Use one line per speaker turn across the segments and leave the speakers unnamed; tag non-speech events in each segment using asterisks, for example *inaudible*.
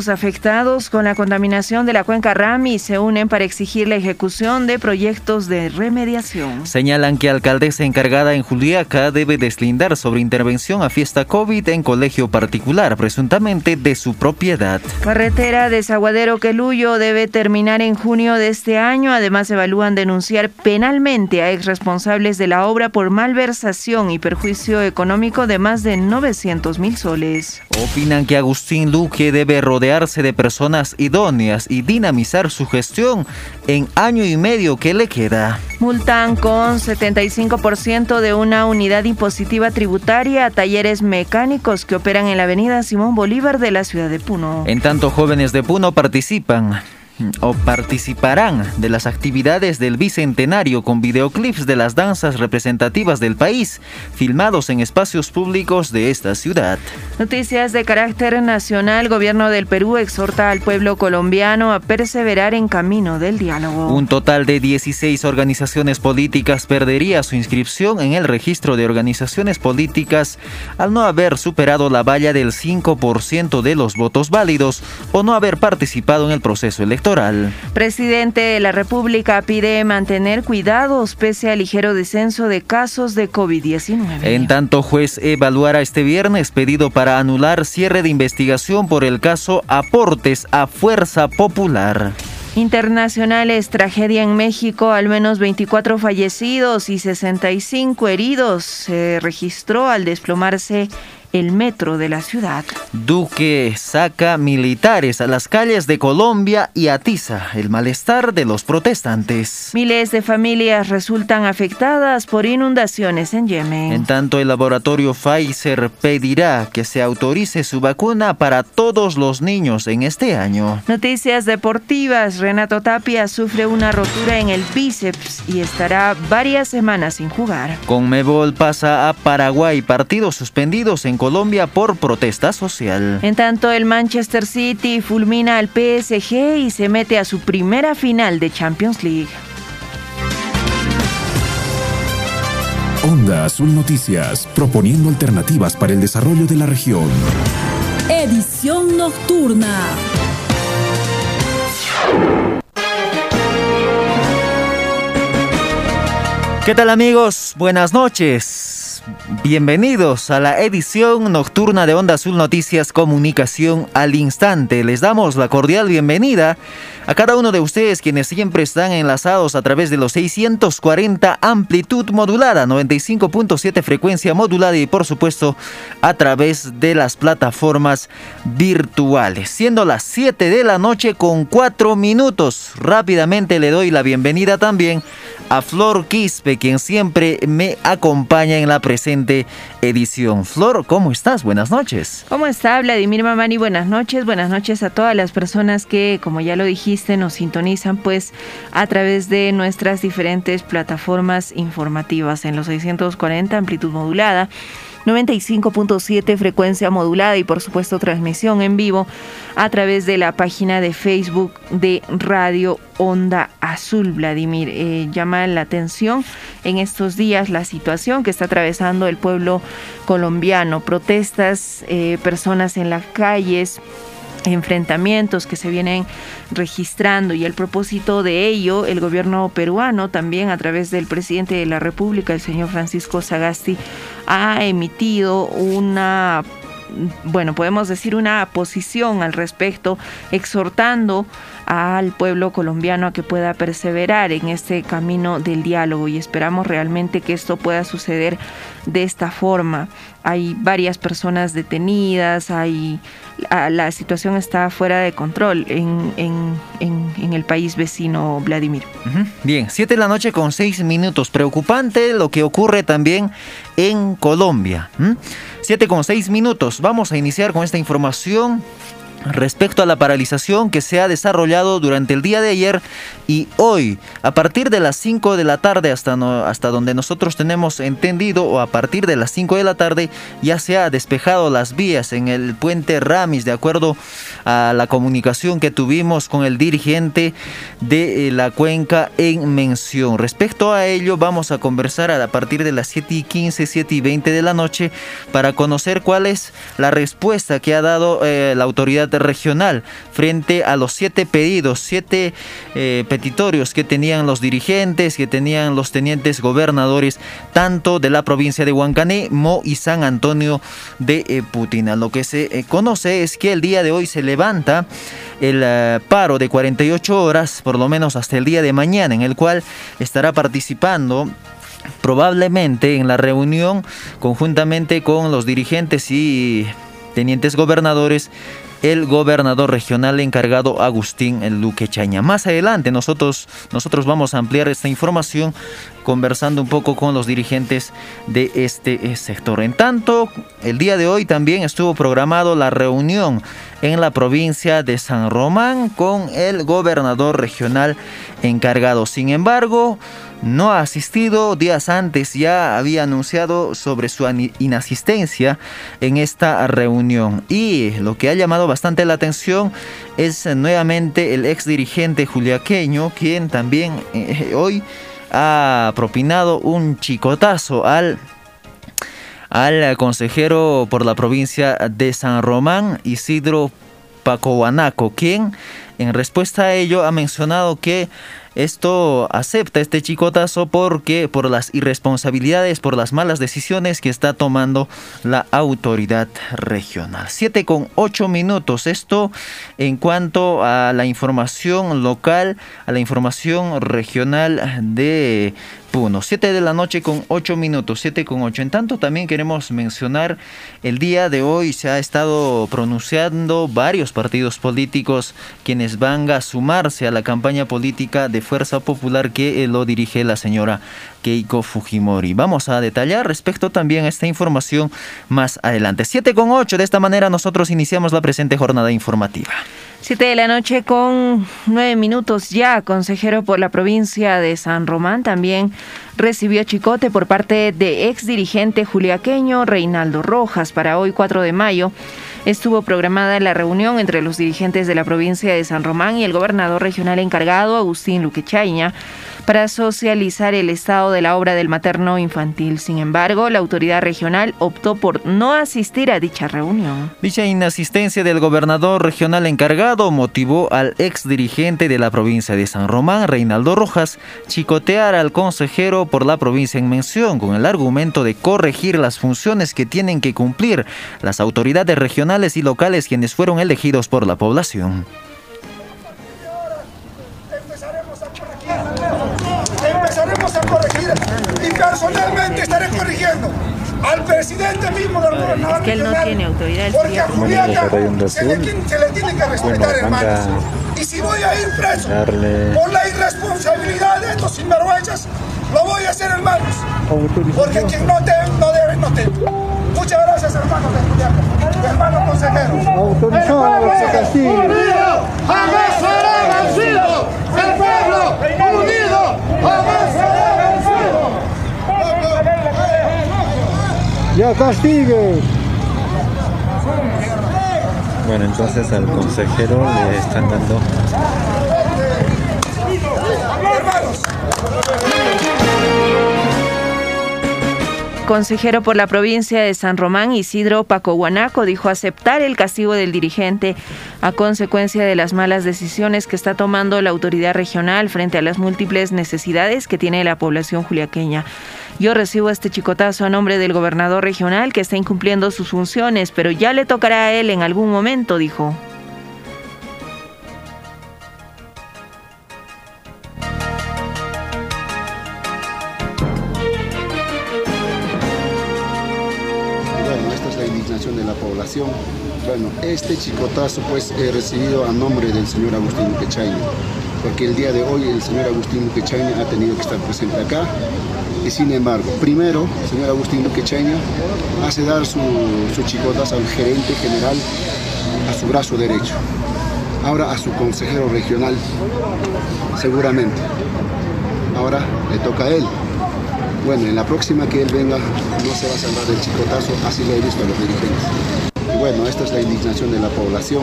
Los afectados con la contaminación de la cuenca Rami se unen para exigir la ejecución de proyectos de remediación.
Señalan que alcaldesa encargada en Juliaca debe deslindar sobre intervención a fiesta COVID en colegio particular, presuntamente de su propiedad.
Carretera de Zaguadero Queluyo debe terminar en junio de este año. Además, evalúan denunciar penalmente a ex responsables de la obra por malversación y perjuicio económico de más de 900 mil soles.
Opinan que Agustín Luque debe rodear de personas idóneas y dinamizar su gestión en año y medio que le queda.
Multan con 75% de una unidad impositiva tributaria a talleres mecánicos que operan en la avenida Simón Bolívar de la ciudad de Puno.
En tanto, jóvenes de Puno participan o participarán de las actividades del Bicentenario con videoclips de las danzas representativas del país, filmados en espacios públicos de esta ciudad.
Noticias de carácter nacional. Gobierno del Perú exhorta al pueblo colombiano a perseverar en camino del diálogo.
Un total de 16 organizaciones políticas perdería su inscripción en el registro de organizaciones políticas al no haber superado la valla del 5% de los votos válidos o no haber participado en el proceso electoral.
Presidente de la República pide mantener cuidados pese al ligero descenso de casos de COVID-19.
En tanto, juez evaluará este viernes pedido para anular cierre de investigación por el caso Aportes a Fuerza Popular.
Internacionales, tragedia en México, al menos 24 fallecidos y 65 heridos se registró al desplomarse el metro de la ciudad.
Duque saca militares a las calles de Colombia y atiza el malestar de los protestantes.
Miles de familias resultan afectadas por inundaciones en Yemen.
En tanto, el laboratorio Pfizer pedirá que se autorice su vacuna para todos los niños en este año.
Noticias deportivas. Renato Tapia sufre una rotura en el bíceps y estará varias semanas sin jugar.
Conmebol pasa a Paraguay. Partidos suspendidos en Colombia por protesta social.
En tanto, el Manchester City fulmina al PSG y se mete a su primera final de Champions League.
Onda Azul Noticias, proponiendo alternativas para el desarrollo de la región.
Edición nocturna.
¿Qué tal amigos? Buenas noches. Bienvenidos a la edición nocturna de Onda Azul Noticias Comunicación al Instante. Les damos la cordial bienvenida a cada uno de ustedes quienes siempre están enlazados a través de los 640 amplitud modulada, 95.7 frecuencia modulada y por supuesto a través de las plataformas virtuales. Siendo las 7 de la noche con 4 minutos, rápidamente le doy la bienvenida también a Flor Quispe, quien siempre me acompaña en la presente edición. Flor, ¿cómo estás? Buenas noches.
¿Cómo está Vladimir Mamani? Buenas noches. Buenas noches a todas las personas que, como ya lo dijiste, nos sintonizan pues a través de nuestras diferentes plataformas informativas en los 640 amplitud modulada 95.7 frecuencia modulada y por supuesto transmisión en vivo a través de la página de Facebook de Radio Onda Azul. Vladimir, eh, llama la atención en estos días la situación que está atravesando el pueblo colombiano, protestas, eh, personas en las calles enfrentamientos que se vienen registrando y el propósito de ello, el gobierno peruano también a través del presidente de la República, el señor Francisco Sagasti, ha emitido una bueno, podemos decir una posición al respecto, exhortando al pueblo colombiano a que pueda perseverar en este camino del diálogo y esperamos realmente que esto pueda suceder de esta forma. Hay varias personas detenidas, hay la situación está fuera de control en, en, el país vecino Vladimir.
Bien, siete de la noche con seis minutos. Preocupante lo que ocurre también en Colombia. Siete con seis minutos. Vamos a iniciar con esta información respecto a la paralización que se ha desarrollado durante el día de ayer y hoy, a partir de las 5 de la tarde hasta, hasta donde nosotros tenemos entendido, o a partir de las 5 de la tarde, ya se ha despejado las vías en el puente Ramis, de acuerdo a la comunicación que tuvimos con el dirigente de eh, la cuenca en mención. Respecto a ello, vamos a conversar a partir de las 7 y 15, 7 y 20 de la noche para conocer cuál es la respuesta que ha dado eh, la autoridad regional frente a los siete pedidos, siete eh, petitorios que tenían los dirigentes, que tenían los tenientes gobernadores, tanto de la provincia de Huancané, Mo y San Antonio de eh, Putina. Lo que se conoce es que el día de hoy se levanta el paro de 48 horas, por lo menos hasta el día de mañana, en el cual estará participando probablemente en la reunión conjuntamente con los dirigentes y tenientes gobernadores el gobernador regional encargado Agustín Luque Chaña. Más adelante nosotros, nosotros vamos a ampliar esta información conversando un poco con los dirigentes de este eh, sector. En tanto, el día de hoy también estuvo programado la reunión en la provincia de San Román con el gobernador regional encargado. Sin embargo, no ha asistido. Días antes ya había anunciado sobre su inasistencia en esta reunión. Y lo que ha llamado bastante la atención es nuevamente el ex dirigente juliaqueño, quien también eh, hoy ha propinado un chicotazo al al consejero por la provincia de San Román, Isidro Pacohuanaco, quien en respuesta a ello ha mencionado que esto acepta este chicotazo porque por las irresponsabilidades, por las malas decisiones que está tomando la autoridad regional. 7 con 8 minutos. Esto en cuanto a la información local, a la información regional de Puno. 7 de la noche con 8 minutos, 7 con 8. En tanto, también queremos mencionar el día de hoy se ha estado pronunciando varios partidos políticos quienes van a sumarse a la campaña política de Fuerza Popular que lo dirige la señora Keiko Fujimori. Vamos a detallar respecto también a esta información más adelante. 7 con 8. De esta manera nosotros iniciamos la presente jornada informativa.
Siete de la noche con nueve minutos ya, consejero por la provincia de San Román también recibió chicote por parte de ex dirigente juliaqueño Reinaldo Rojas para hoy 4 de mayo. Estuvo programada la reunión entre los dirigentes de la provincia de San Román y el gobernador regional encargado, Agustín Luquechaña, para socializar el estado de la obra del materno infantil. Sin embargo, la autoridad regional optó por no asistir a dicha reunión.
Dicha inasistencia del gobernador regional encargado motivó al ex dirigente de la provincia de San Román, Reinaldo Rojas, chicotear al consejero por la provincia en mención con el argumento de corregir las funciones que tienen que cumplir las autoridades regionales y locales quienes fueron elegidos por la población.
personalmente estaré corrigiendo al presidente mismo del
gobernador. Es que él no tiene autoridad.
Porque a Juliaca se le, se le tiene que respetar, hermanos. Y si voy a ir preso por la irresponsabilidad de estos sinvergüenzas, lo voy a hacer, hermanos. Porque quien no te no debe, no te Muchas gracias, hermanos de Juliaca. Hermano consejero. Autorizado, se castiga. ¡Jamás será vencido! ¡El pueblo unido! ¡Jamás será
Ya castigue.
Bueno, entonces al consejero le están dando
consejero por la provincia de San Román, Isidro Pacohuanaco, dijo aceptar el castigo del dirigente a consecuencia de las malas decisiones que está tomando la autoridad regional frente a las múltiples necesidades que tiene la población juliaqueña. Yo recibo este chicotazo a nombre del gobernador regional que está incumpliendo sus funciones, pero ya le tocará a él en algún momento, dijo.
Bueno, este chicotazo pues he recibido a nombre del señor Agustín Quechaño, porque el día de hoy el señor Agustín Quechaño ha tenido que estar presente acá y sin embargo, primero, el señor Agustín Duque hace dar su, su chicotas al gerente general, a su brazo derecho. Ahora a su consejero regional, seguramente. Ahora le toca a él. Bueno, en la próxima que él venga, no se va a salvar del chicotazo, así lo he visto a los dirigentes. Y bueno, esta es la indignación de la población.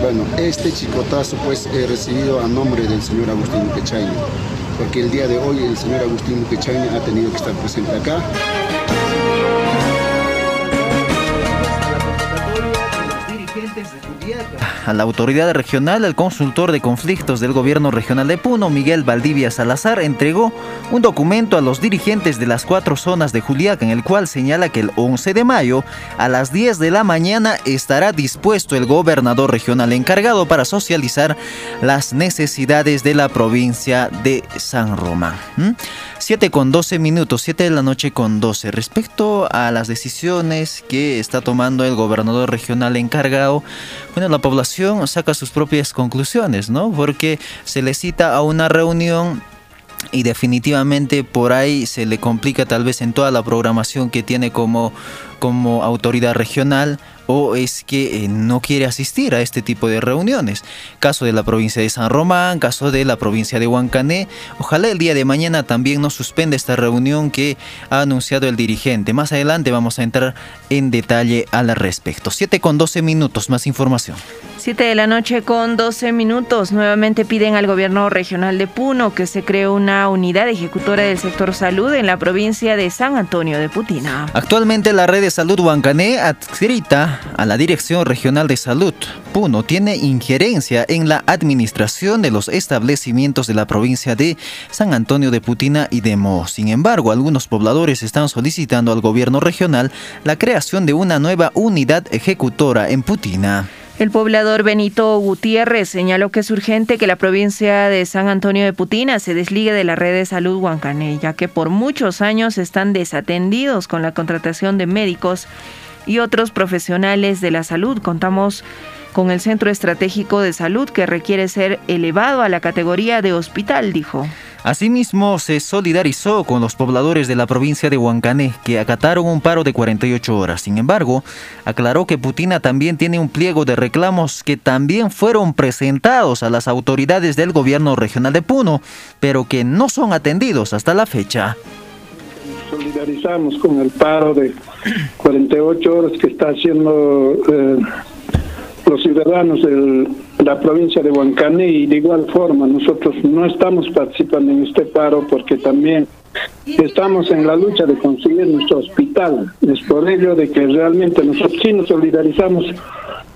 Bueno, este chicotazo pues he recibido a nombre del señor Agustín Duque porque el día de hoy el señor Agustín Pechaña ha tenido que estar presente acá.
A la autoridad regional, el consultor de conflictos del gobierno regional de Puno, Miguel Valdivia Salazar, entregó un documento a los dirigentes de las cuatro zonas de Juliaca en el cual señala que el 11 de mayo a las 10 de la mañana estará dispuesto el gobernador regional encargado para socializar las necesidades de la provincia de San Román. 7 con 12 minutos, 7 de la noche con 12. Respecto a las decisiones que está tomando el gobernador regional encargado, bueno, la población saca sus propias conclusiones, ¿no? Porque se le cita a una reunión y definitivamente por ahí se le complica tal vez en toda la programación que tiene como, como autoridad regional o es que eh, no quiere asistir a este tipo de reuniones. Caso de la provincia de San Román, caso de la provincia de Huancané. Ojalá el día de mañana también no suspenda esta reunión que ha anunciado el dirigente. Más adelante vamos a entrar en detalle al respecto. 7 con 12 minutos, más información.
7 de la noche con 12 minutos. Nuevamente piden al gobierno regional de Puno que se cree una unidad ejecutora del sector salud en la provincia de San Antonio de Putina.
Actualmente la red de salud Huancané adscrita a la Dirección Regional de Salud. Puno tiene injerencia en la administración de los establecimientos de la provincia de San Antonio de Putina y de Mo. Sin embargo, algunos pobladores están solicitando al gobierno regional la creación de una nueva unidad ejecutora en Putina.
El poblador Benito Gutiérrez señaló que es urgente que la provincia de San Antonio de Putina se desligue de la red de salud Huancané, ya que por muchos años están desatendidos con la contratación de médicos y otros profesionales de la salud. Contamos con el Centro Estratégico de Salud que requiere ser elevado a la categoría de hospital, dijo.
Asimismo, se solidarizó con los pobladores de la provincia de Huancané, que acataron un paro de 48 horas. Sin embargo, aclaró que Putina también tiene un pliego de reclamos que también fueron presentados a las autoridades del gobierno regional de Puno, pero que no son atendidos hasta la fecha
solidarizamos con el paro de 48 horas que está haciendo eh, los ciudadanos de la provincia de Huancané y de igual forma nosotros no estamos participando en este paro porque también estamos en la lucha de conseguir nuestro hospital. Es por ello de que realmente nosotros sí nos solidarizamos,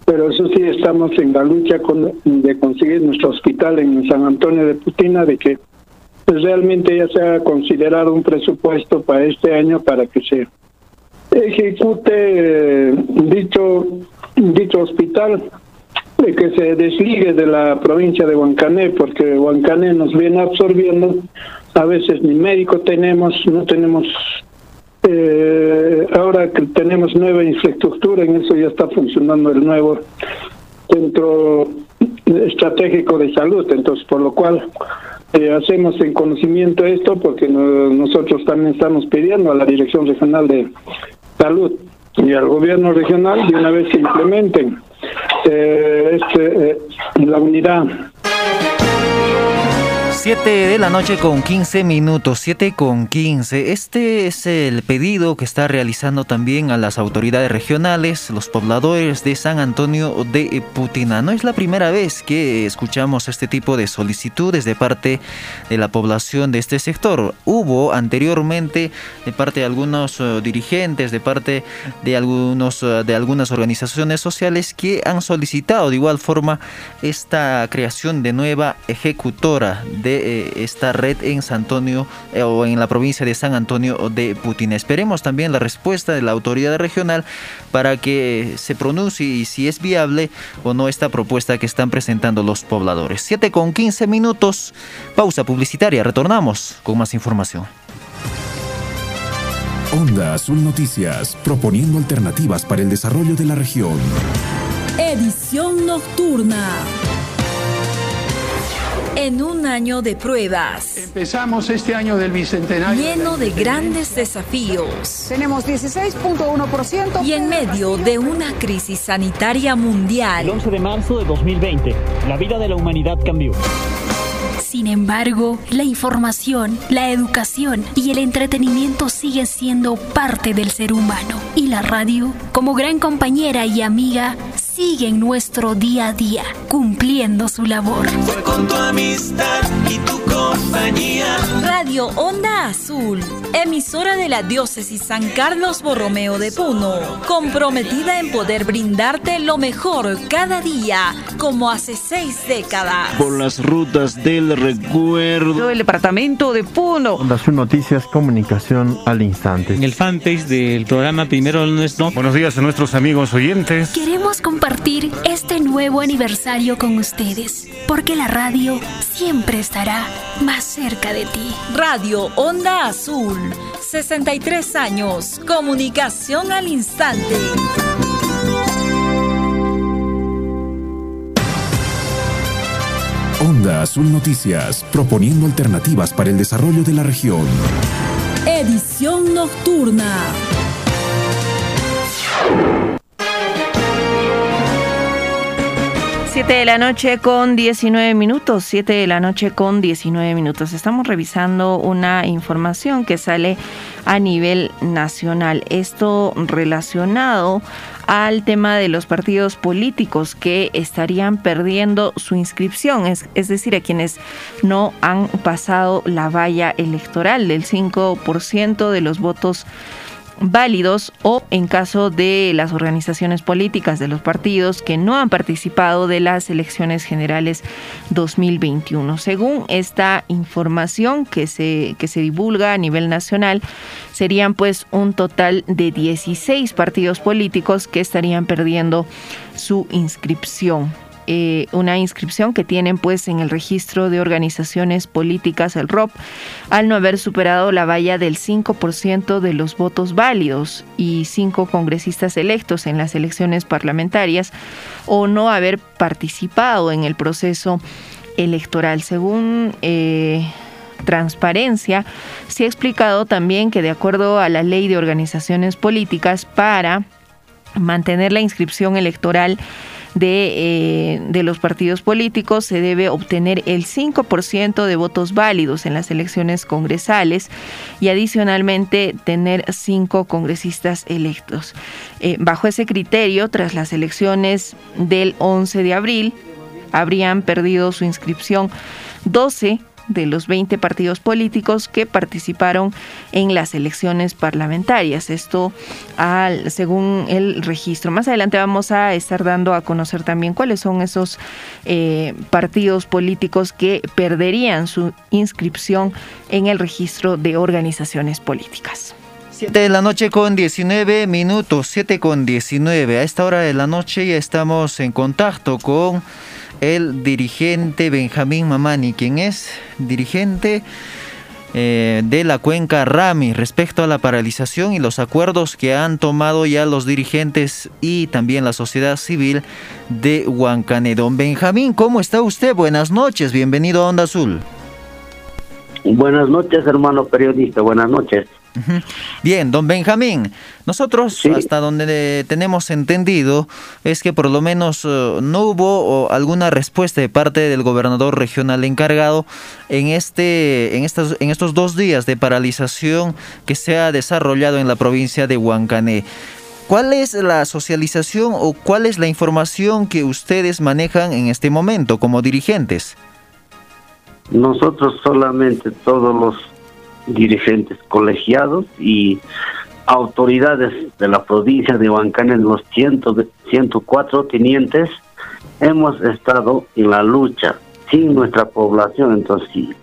pero eso sí estamos en la lucha con, de conseguir nuestro hospital en San Antonio de Putina, de que pues realmente ya se ha considerado un presupuesto para este año para que se ejecute eh, dicho dicho hospital que se desligue de la provincia de Huancané porque Huancané nos viene absorbiendo. A veces ni médico tenemos no tenemos eh, ahora que tenemos nueva infraestructura en eso ya está funcionando el nuevo centro estratégico de salud. Entonces por lo cual hacemos en conocimiento esto porque nosotros también estamos pidiendo a la Dirección Regional de Salud y al gobierno regional de una vez que implementen eh, este, eh, la unidad
7 de la noche con 15 minutos, 7 con 15. Este es el pedido que está realizando también a las autoridades regionales, los pobladores de San Antonio de Putina. No es la primera vez que escuchamos este tipo de solicitudes de parte de la población de este sector. Hubo anteriormente de parte de algunos eh, dirigentes, de parte de, algunos, eh, de algunas organizaciones sociales que han solicitado de igual forma esta creación de nueva ejecutora de eh, esta red en San Antonio eh, o en la provincia de San Antonio de Putin. Esperemos también la respuesta de la autoridad regional para que se pronuncie y si es viable o no esta propuesta que están presentando los pobladores. 7 con 15 minutos, pausa publicitaria, retornamos con más información.
Onda Azul Noticias, proponiendo alternativas para el desarrollo de la región.
Edición nocturna en un año de pruebas.
Empezamos este año del bicentenario.
Lleno de grandes desafíos.
Tenemos 16.1%.
Y en medio de una crisis sanitaria mundial.
El 11 de marzo de 2020, la vida de la humanidad cambió.
Sin embargo, la información, la educación y el entretenimiento siguen siendo parte del ser humano. Y la radio, como gran compañera y amiga, siguen nuestro día a día, cumpliendo su labor.
Fue con tu amistad y tu compañía.
Radio Onda Azul, emisora de la diócesis San Carlos Borromeo de Puno, comprometida en poder brindarte lo mejor cada día, como hace seis décadas.
Por las rutas del recuerdo.
El departamento de Puno.
Onda Azul Noticias, comunicación al instante.
En el fanpage del programa Primero No.
Buenos días a nuestros amigos oyentes.
Queremos compartir este nuevo aniversario con ustedes, porque la radio siempre estará más cerca de ti.
Radio Onda Azul, 63 años, comunicación al instante.
Onda Azul Noticias, proponiendo alternativas para el desarrollo de la región.
Edición nocturna.
7 de la noche con 19 minutos, 7 de la noche con 19 minutos. Estamos revisando una información que sale a nivel nacional. Esto relacionado al tema de los partidos políticos que estarían perdiendo su inscripción, es, decir, a quienes no han pasado la valla electoral del 5% de los votos válidos o en caso de las organizaciones políticas de los partidos que no han participado de las elecciones generales 2021. Según esta información que se, que se divulga a nivel nacional, serían pues un total de 16 partidos políticos que estarían perdiendo su inscripción. Eh, una inscripción que tienen pues en el registro de organizaciones políticas, el ROP, al no haber superado la valla del 5% de los votos válidos y cinco congresistas electos en las elecciones parlamentarias o no haber participado en el proceso electoral. Según eh, Transparencia, se ha explicado también que de acuerdo a la ley de organizaciones políticas, para mantener la inscripción electoral de, eh, de los partidos políticos se debe obtener el 5% de votos válidos en las elecciones congresales y adicionalmente tener cinco congresistas electos. Eh, bajo ese criterio, tras las elecciones del 11 de abril, habrían perdido su inscripción 12 de los 20 partidos políticos que participaron en las elecciones parlamentarias. Esto al, según el registro. Más adelante vamos a estar dando a conocer también cuáles son esos eh, partidos políticos que perderían su inscripción en el registro de organizaciones políticas.
7 de la noche con 19 minutos, 7 con 19. A esta hora de la noche ya estamos en contacto con el dirigente Benjamín Mamani, quien es dirigente eh, de la cuenca Rami respecto a la paralización y los acuerdos que han tomado ya los dirigentes y también la sociedad civil de Huancané. Don Benjamín, ¿cómo está usted? Buenas noches, bienvenido a Onda Azul.
Buenas noches, hermano periodista, buenas noches.
Bien, don Benjamín, nosotros hasta donde tenemos entendido es que por lo menos eh, no hubo alguna respuesta de parte del gobernador regional encargado en este en estos en estos dos días de paralización que se ha desarrollado en la provincia de Huancané. ¿Cuál es la socialización o cuál es la información que ustedes manejan en este momento como dirigentes?
Nosotros solamente todos los dirigentes colegiados y autoridades de la provincia de Huancán en los 104 tenientes hemos estado en la lucha sin nuestra población entonces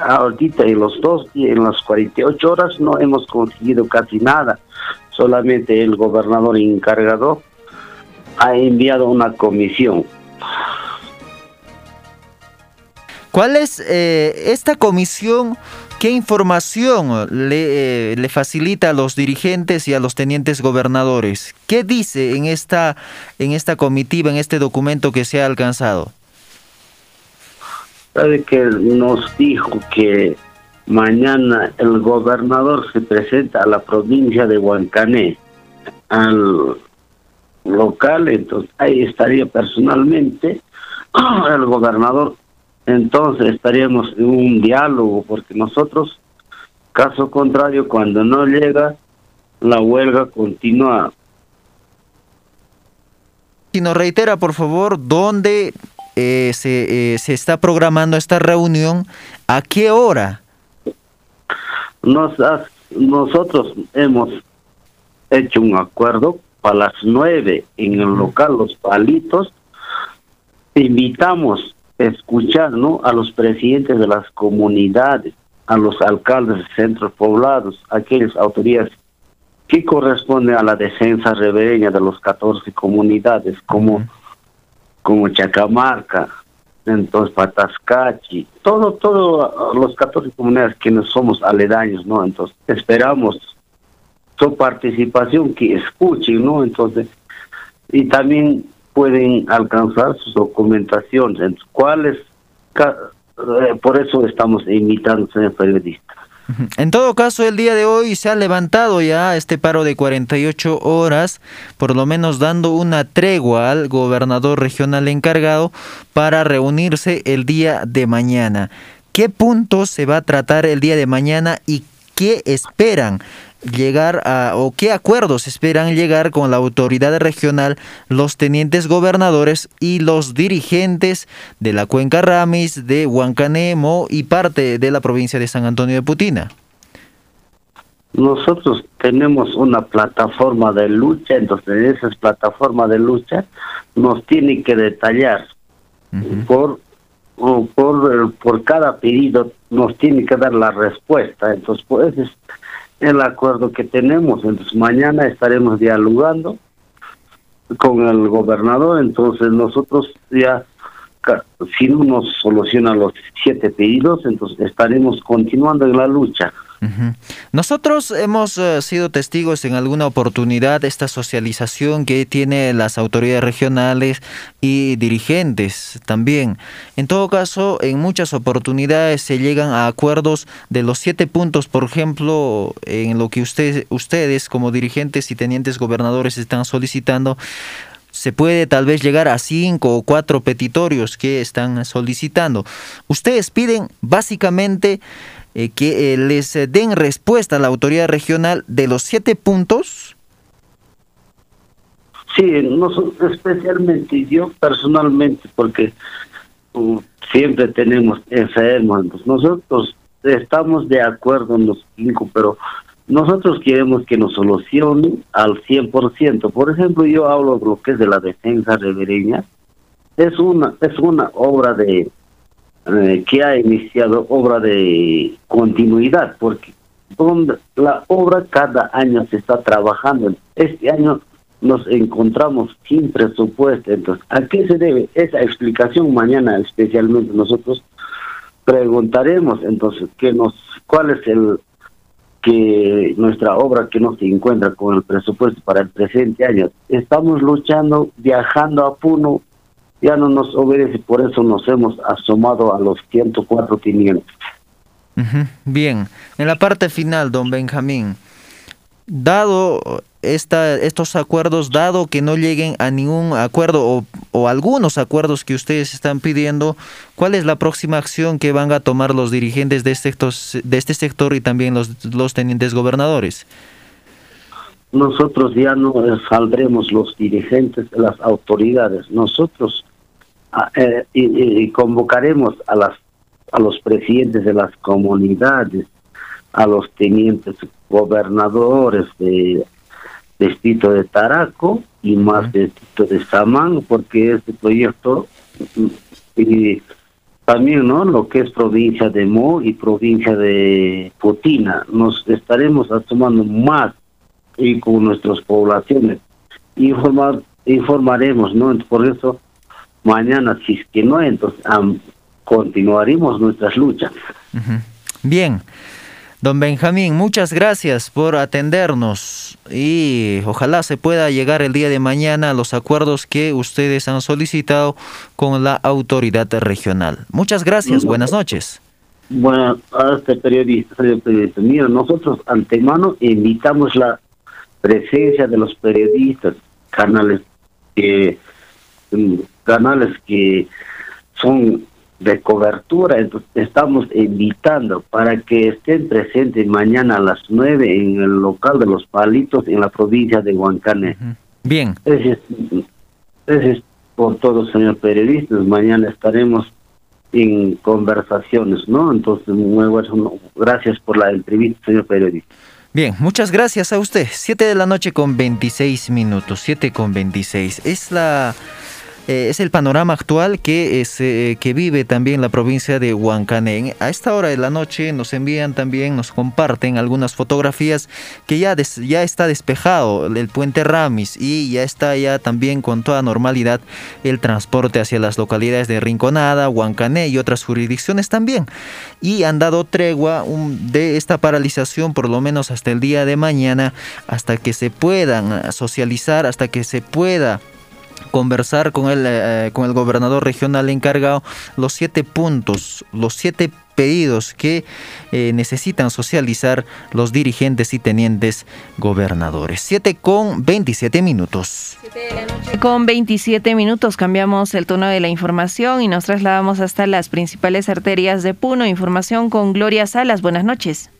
ahorita en los dos y en las 48 horas no hemos conseguido casi nada solamente el gobernador encargado ha enviado una comisión
¿Cuál es eh, esta comisión? ¿Qué información le, eh, le, facilita a los dirigentes y a los tenientes gobernadores? ¿Qué dice en esta, en esta comitiva, en este documento que se ha alcanzado?
Sabe que nos dijo que mañana el gobernador se presenta a la provincia de Huancané, al local, entonces ahí estaría personalmente *clears throat* el gobernador entonces estaríamos en un diálogo, porque nosotros, caso contrario, cuando no llega, la huelga continúa.
Si nos reitera, por favor, dónde eh, se, eh, se está programando esta reunión, ¿a qué hora?
Nos, nosotros hemos hecho un acuerdo para las nueve en el local Los Palitos. Invitamos escuchar ¿no? a los presidentes de las comunidades, a los alcaldes de centros poblados, aquellas autoridades que corresponden a la defensa ribereña de los 14 comunidades, como, como Chacamarca, entonces Patascachi, todo, todo los 14 comunidades quienes somos aledaños, ¿no? Entonces esperamos su participación, que escuchen, ¿no? Entonces, y también pueden alcanzar sus documentaciones, cuáles, eh, por eso estamos invitando a periodistas.
En todo caso, el día de hoy se ha levantado ya este paro de 48 horas, por lo menos dando una tregua al gobernador regional encargado para reunirse el día de mañana. ¿Qué puntos se va a tratar el día de mañana y qué esperan llegar a o qué acuerdos esperan llegar con la autoridad regional, los tenientes gobernadores y los dirigentes de la cuenca Ramis, de Huancanemo y parte de la provincia de San Antonio de Putina.
Nosotros tenemos una plataforma de lucha, entonces esa plataforma de lucha nos tiene que detallar por por, por cada pedido nos tiene que dar la respuesta. Entonces, pues es el acuerdo que tenemos. Entonces, mañana estaremos dialogando con el gobernador. Entonces, nosotros ya, si no nos solucionan los siete pedidos, entonces estaremos continuando en la lucha.
Nosotros hemos eh, sido testigos en alguna oportunidad de esta socialización que tienen las autoridades regionales y dirigentes también. En todo caso, en muchas oportunidades se llegan a acuerdos de los siete puntos, por ejemplo, en lo que ustedes como dirigentes y tenientes gobernadores están solicitando se puede tal vez llegar a cinco o cuatro petitorios que están solicitando. Ustedes piden básicamente eh, que eh, les eh, den respuesta a la autoridad regional de los siete puntos?
Sí, especialmente yo personalmente, porque uh, siempre tenemos enfermos, nosotros estamos de acuerdo en los cinco, pero nosotros queremos que nos solucionen al 100%. Por ejemplo, yo hablo de lo que es de la defensa ribereña. Es una, es una obra de eh, que ha iniciado obra de continuidad, porque la obra cada año se está trabajando. Este año nos encontramos sin presupuesto. Entonces, ¿a qué se debe esa explicación? Mañana, especialmente nosotros preguntaremos entonces qué nos, cuál es el que nuestra obra que no se encuentra con el presupuesto para el presente año. Estamos luchando, viajando a Puno, ya no nos obedece, por eso nos hemos asomado a los 104 500.
Bien, en la parte final, don Benjamín, dado esta, estos acuerdos, dado que no lleguen a ningún acuerdo o, o, algunos acuerdos que ustedes están pidiendo, ¿cuál es la próxima acción que van a tomar los dirigentes de este, de este sector y también los, los tenientes gobernadores?
nosotros ya no saldremos los dirigentes las autoridades. Nosotros eh, y, convocaremos a las a los presidentes de las comunidades, a los tenientes gobernadores de distrito de Taraco y más de distrito de Samán, porque este proyecto y también no lo que es provincia de Mo y provincia de Putina, nos estaremos tomando más y con nuestras poblaciones. Informar, informaremos, ¿no? Por eso, mañana, si es que no, entonces continuaremos nuestras luchas.
Bien. Don Benjamín, muchas gracias por atendernos y ojalá se pueda llegar el día de mañana a los acuerdos que ustedes han solicitado con la autoridad regional. Muchas gracias, buenas noches.
Bueno, a este periodista, periodista, mira, nosotros antemano invitamos la presencia de los periodistas, canales que mm, canales que son de cobertura, entonces estamos invitando para que estén presentes mañana a las nueve en el local de los palitos en la provincia de Huancane.
Bien.
Gracias por todo, señor periodista. Mañana estaremos en conversaciones, ¿no? Entonces, muy bueno, gracias por la entrevista, señor periodista.
Bien, muchas gracias a usted. Siete de la noche con 26 minutos, siete con 26. Es la eh, es el panorama actual que, es, eh, que vive también la provincia de Huancané. A esta hora de la noche nos envían también, nos comparten algunas fotografías que ya, ya está despejado el puente Ramis y ya está ya también con toda normalidad el transporte hacia las localidades de Rinconada, Huancané y otras jurisdicciones también. Y han dado tregua de esta paralización por lo menos hasta el día de mañana, hasta que se puedan socializar, hasta que se pueda conversar con el, eh, con el gobernador regional encargado los siete puntos, los siete pedidos que eh, necesitan socializar los dirigentes y tenientes gobernadores. 7 con 27 minutos.
Con 27 minutos cambiamos el tono de la información y nos trasladamos hasta las principales arterias de Puno. Información con Gloria Salas. Buenas noches.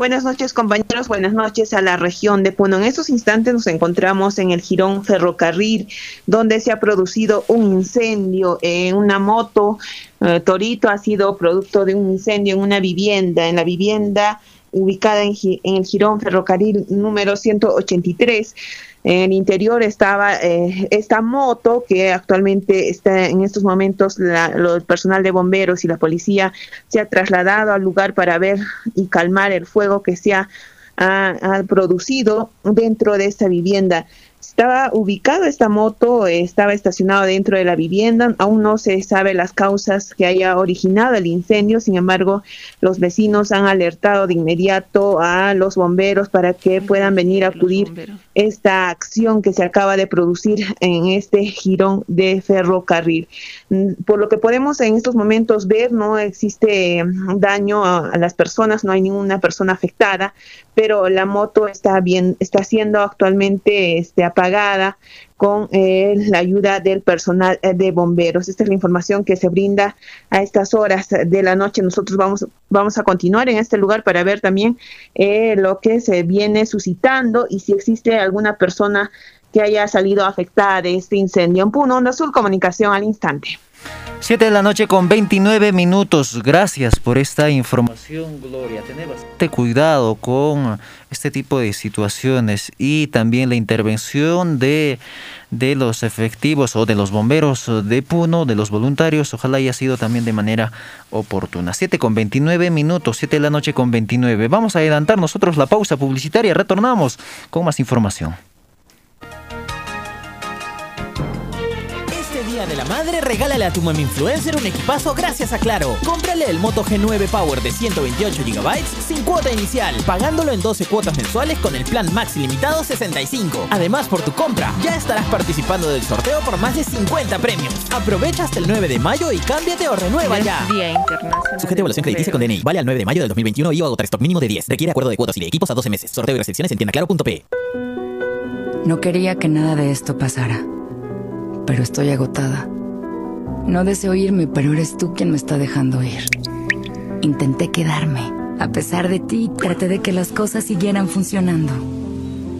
Buenas noches compañeros, buenas noches a la región de Puno. En estos instantes nos encontramos en el Girón Ferrocarril, donde se ha producido un incendio en una moto. Eh, Torito ha sido producto de un incendio en una vivienda, en la vivienda ubicada en, en el Girón Ferrocarril número 183. En el interior estaba eh, esta moto que actualmente está en estos momentos la, el personal de bomberos y la policía se ha trasladado al lugar para ver y calmar el fuego que se ha, ha producido dentro de esta vivienda. Estaba ubicado esta moto, estaba estacionado dentro de la vivienda, aún no se sabe las causas que haya originado el incendio, sin embargo, los vecinos han alertado de inmediato a los bomberos para que puedan venir a acudir esta acción que se acaba de producir en este girón de ferrocarril. Mm, por lo que podemos en estos momentos ver, no existe daño a, las personas, no hay ninguna persona afectada, pero la moto está bien, está siendo actualmente este, apagada con eh, la ayuda del personal eh, de bomberos. Esta es la información que se brinda a estas horas de la noche. Nosotros vamos, vamos a continuar en este lugar para ver también eh, lo que se viene suscitando y si existe alguna persona que haya salido afectada de este incendio. En Puno, Onda Azul, comunicación al instante.
7 de la noche con 29 minutos. Gracias por esta información, Gloria. Tener bastante cuidado con este tipo de situaciones y también la intervención de, de los efectivos o de los bomberos de Puno, de los voluntarios. Ojalá haya sido también de manera oportuna. 7 con 29 minutos, 7 de la noche con 29. Vamos a adelantar nosotros la pausa publicitaria. Retornamos con más información.
De la Madre, regálale a tu mami influencer un equipazo gracias a Claro. Cómprale el Moto G9 Power de 128 GB sin cuota inicial, pagándolo en 12 cuotas mensuales con el plan Max ilimitado 65. Además, por tu compra, ya estarás participando del sorteo por más de 50 premios. Aprovecha hasta el 9 de mayo y cámbiate o renueva ya.
Día Internacional.
Evaluación crediticia con DNI. Vale al 9 de mayo del 2021 y o stock mínimo de 10. Requiere acuerdo de cuotas y de equipos a 12 meses. Sorteo y restricciones en tiendaclaro.p.
No quería que nada de esto pasara pero estoy agotada. No deseo irme, pero eres tú quien me está dejando ir. Intenté quedarme. A pesar de ti, traté de que las cosas siguieran funcionando.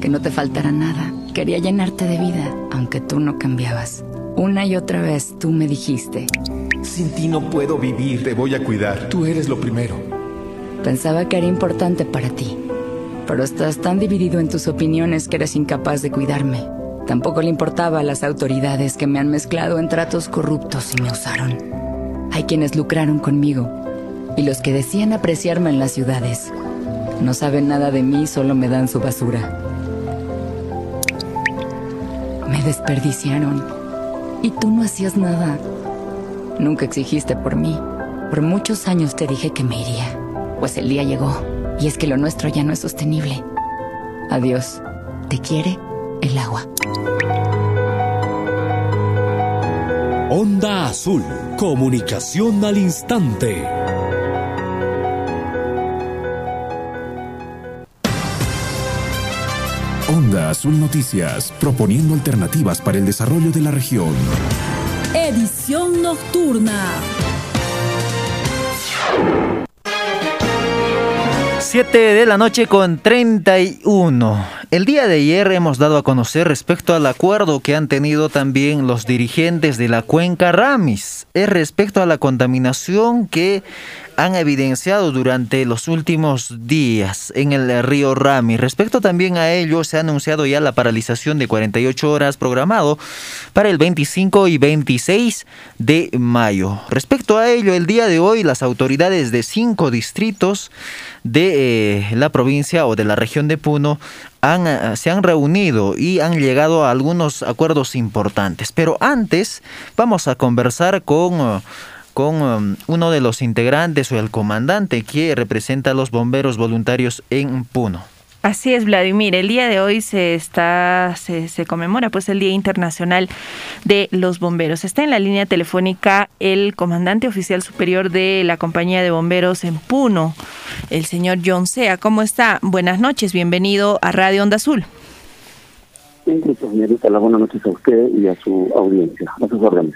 Que no te faltara nada. Quería llenarte de vida, aunque tú no cambiabas. Una y otra vez tú me dijiste.
Sin ti no puedo vivir. Te voy a cuidar. Tú eres lo primero.
Pensaba que era importante para ti. Pero estás tan dividido en tus opiniones que eres incapaz de cuidarme. Tampoco le importaba a las autoridades que me han mezclado en tratos corruptos y me usaron. Hay quienes lucraron conmigo y los que decían apreciarme en las ciudades. No saben nada de mí, solo me dan su basura. Me desperdiciaron y tú no hacías nada. Nunca exigiste por mí. Por muchos años te dije que me iría, pues el día llegó y es que lo nuestro ya no es sostenible. Adiós. ¿Te quiere? El agua.
Onda Azul, comunicación al instante. Onda Azul Noticias, proponiendo alternativas para el desarrollo de la región.
Edición nocturna.
7 de la noche con 31. El día de ayer hemos dado a conocer respecto al acuerdo que han tenido también los dirigentes de la cuenca Ramis, es respecto a la contaminación que han evidenciado durante los últimos días en el río Rami. Respecto también a ello, se ha anunciado ya la paralización de 48 horas programado para el 25 y 26 de mayo. Respecto a ello, el día de hoy las autoridades de cinco distritos de eh, la provincia o de la región de Puno eh, se han reunido y han llegado a algunos acuerdos importantes. Pero antes vamos a conversar con... Eh, con um, uno de los integrantes o el comandante que representa a los bomberos voluntarios en Puno.
Así es, Vladimir. El día de hoy se está, se, se, conmemora pues el Día Internacional de los Bomberos. Está en la línea telefónica el comandante oficial superior de la compañía de bomberos en Puno, el señor John Sea. ¿Cómo está? Buenas noches, bienvenido a Radio Onda Azul.
Señorita, buenas noches a usted y a su audiencia, a sus órdenes.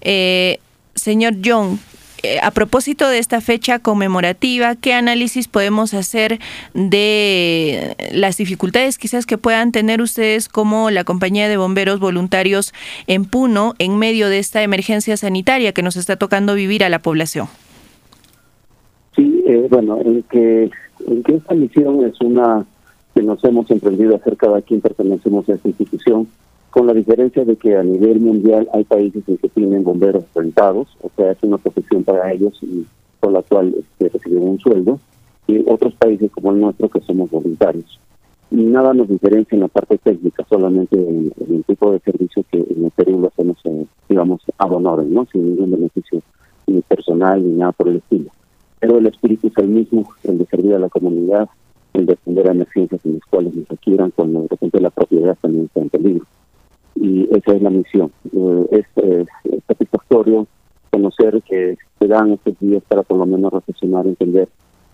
eh, Señor John, eh, a propósito de esta fecha conmemorativa, ¿qué análisis podemos hacer de las dificultades quizás que puedan tener ustedes como la compañía de bomberos voluntarios en Puno en medio de esta emergencia sanitaria que nos está tocando vivir a la población?
Sí, eh, bueno, en que, en que esta misión es una que nos hemos emprendido a hacer cada quien pertenecemos a esta institución con la diferencia de que a nivel mundial hay países en que tienen bomberos rentados, o sea, es una profesión para ellos y con la cual este, reciben un sueldo, y otros países como el nuestro que somos voluntarios. Y nada nos diferencia en la parte técnica, solamente en, el tipo de servicio que en el Perú hacemos, eh, digamos, a honor, ¿no? sin ningún beneficio ni personal ni nada por el estilo. Pero el espíritu es el mismo, el de servir a la comunidad, el de atender a emergencias en las cuales nos requieran cuando de repente la propiedad también está en peligro y esa es la misión. Eh, es, satisfactorio conocer que se dan estos días para por lo menos reflexionar, entender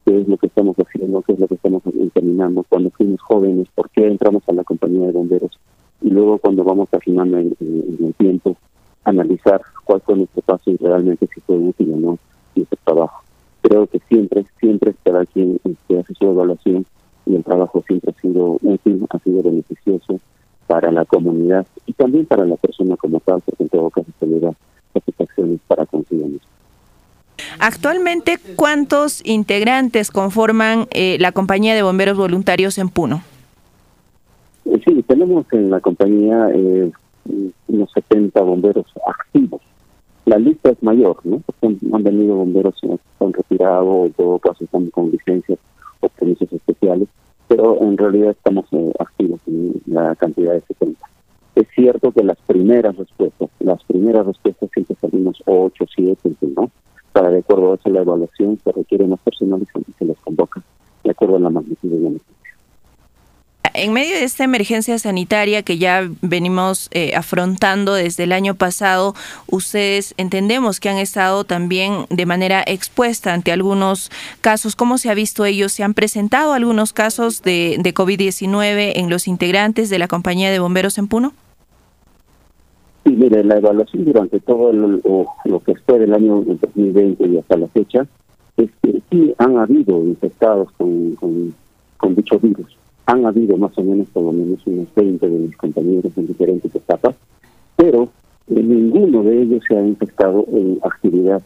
qué es lo que estamos haciendo, qué es lo que estamos terminando, cuando fuimos jóvenes, por qué entramos a la compañía de bomberos y luego cuando vamos afinando en, en, el tiempo, analizar cuál fue nuestro paso y realmente si fue útil o no nuestro trabajo. Creo que siempre, siempre cada quien que hace su evaluación y el trabajo siempre ha sido útil, ha sido beneficioso para la comunidad y también para la persona como tal, porque en todo caso se le da satisfacciones para conseguir
Actualmente, ¿cuántos integrantes conforman eh, la compañía de bomberos voluntarios en Puno?
Eh, sí, tenemos en la compañía eh, unos 70 bomberos activos. La lista es mayor, ¿no? Porque han venido bomberos que han retirado, en todo caso están con licencias o permisos especiales, pero en realidad estamos eh, activos en la cantidad de 70. Es cierto que las primeras respuestas, las primeras respuestas siempre salimos 8, 7, ¿no? Para de acuerdo a eso la evaluación se requiere más personal y se, se les convoca de acuerdo a la magnitud de la
en medio de esta emergencia sanitaria que ya venimos eh, afrontando desde el año pasado, ustedes entendemos que han estado también de manera expuesta ante algunos casos. ¿Cómo se ha visto ellos? ¿Se han presentado algunos casos de, de COVID-19 en los integrantes de la compañía de bomberos en Puno?
Sí, mire, la evaluación durante todo lo que fue del año 2020 y hasta la fecha, es que sí han habido infectados con, con, con dicho virus han habido más o menos por lo menos unos 20 de mis compañeros en diferentes etapas, pero eh, ninguno de ellos se ha infectado en actividad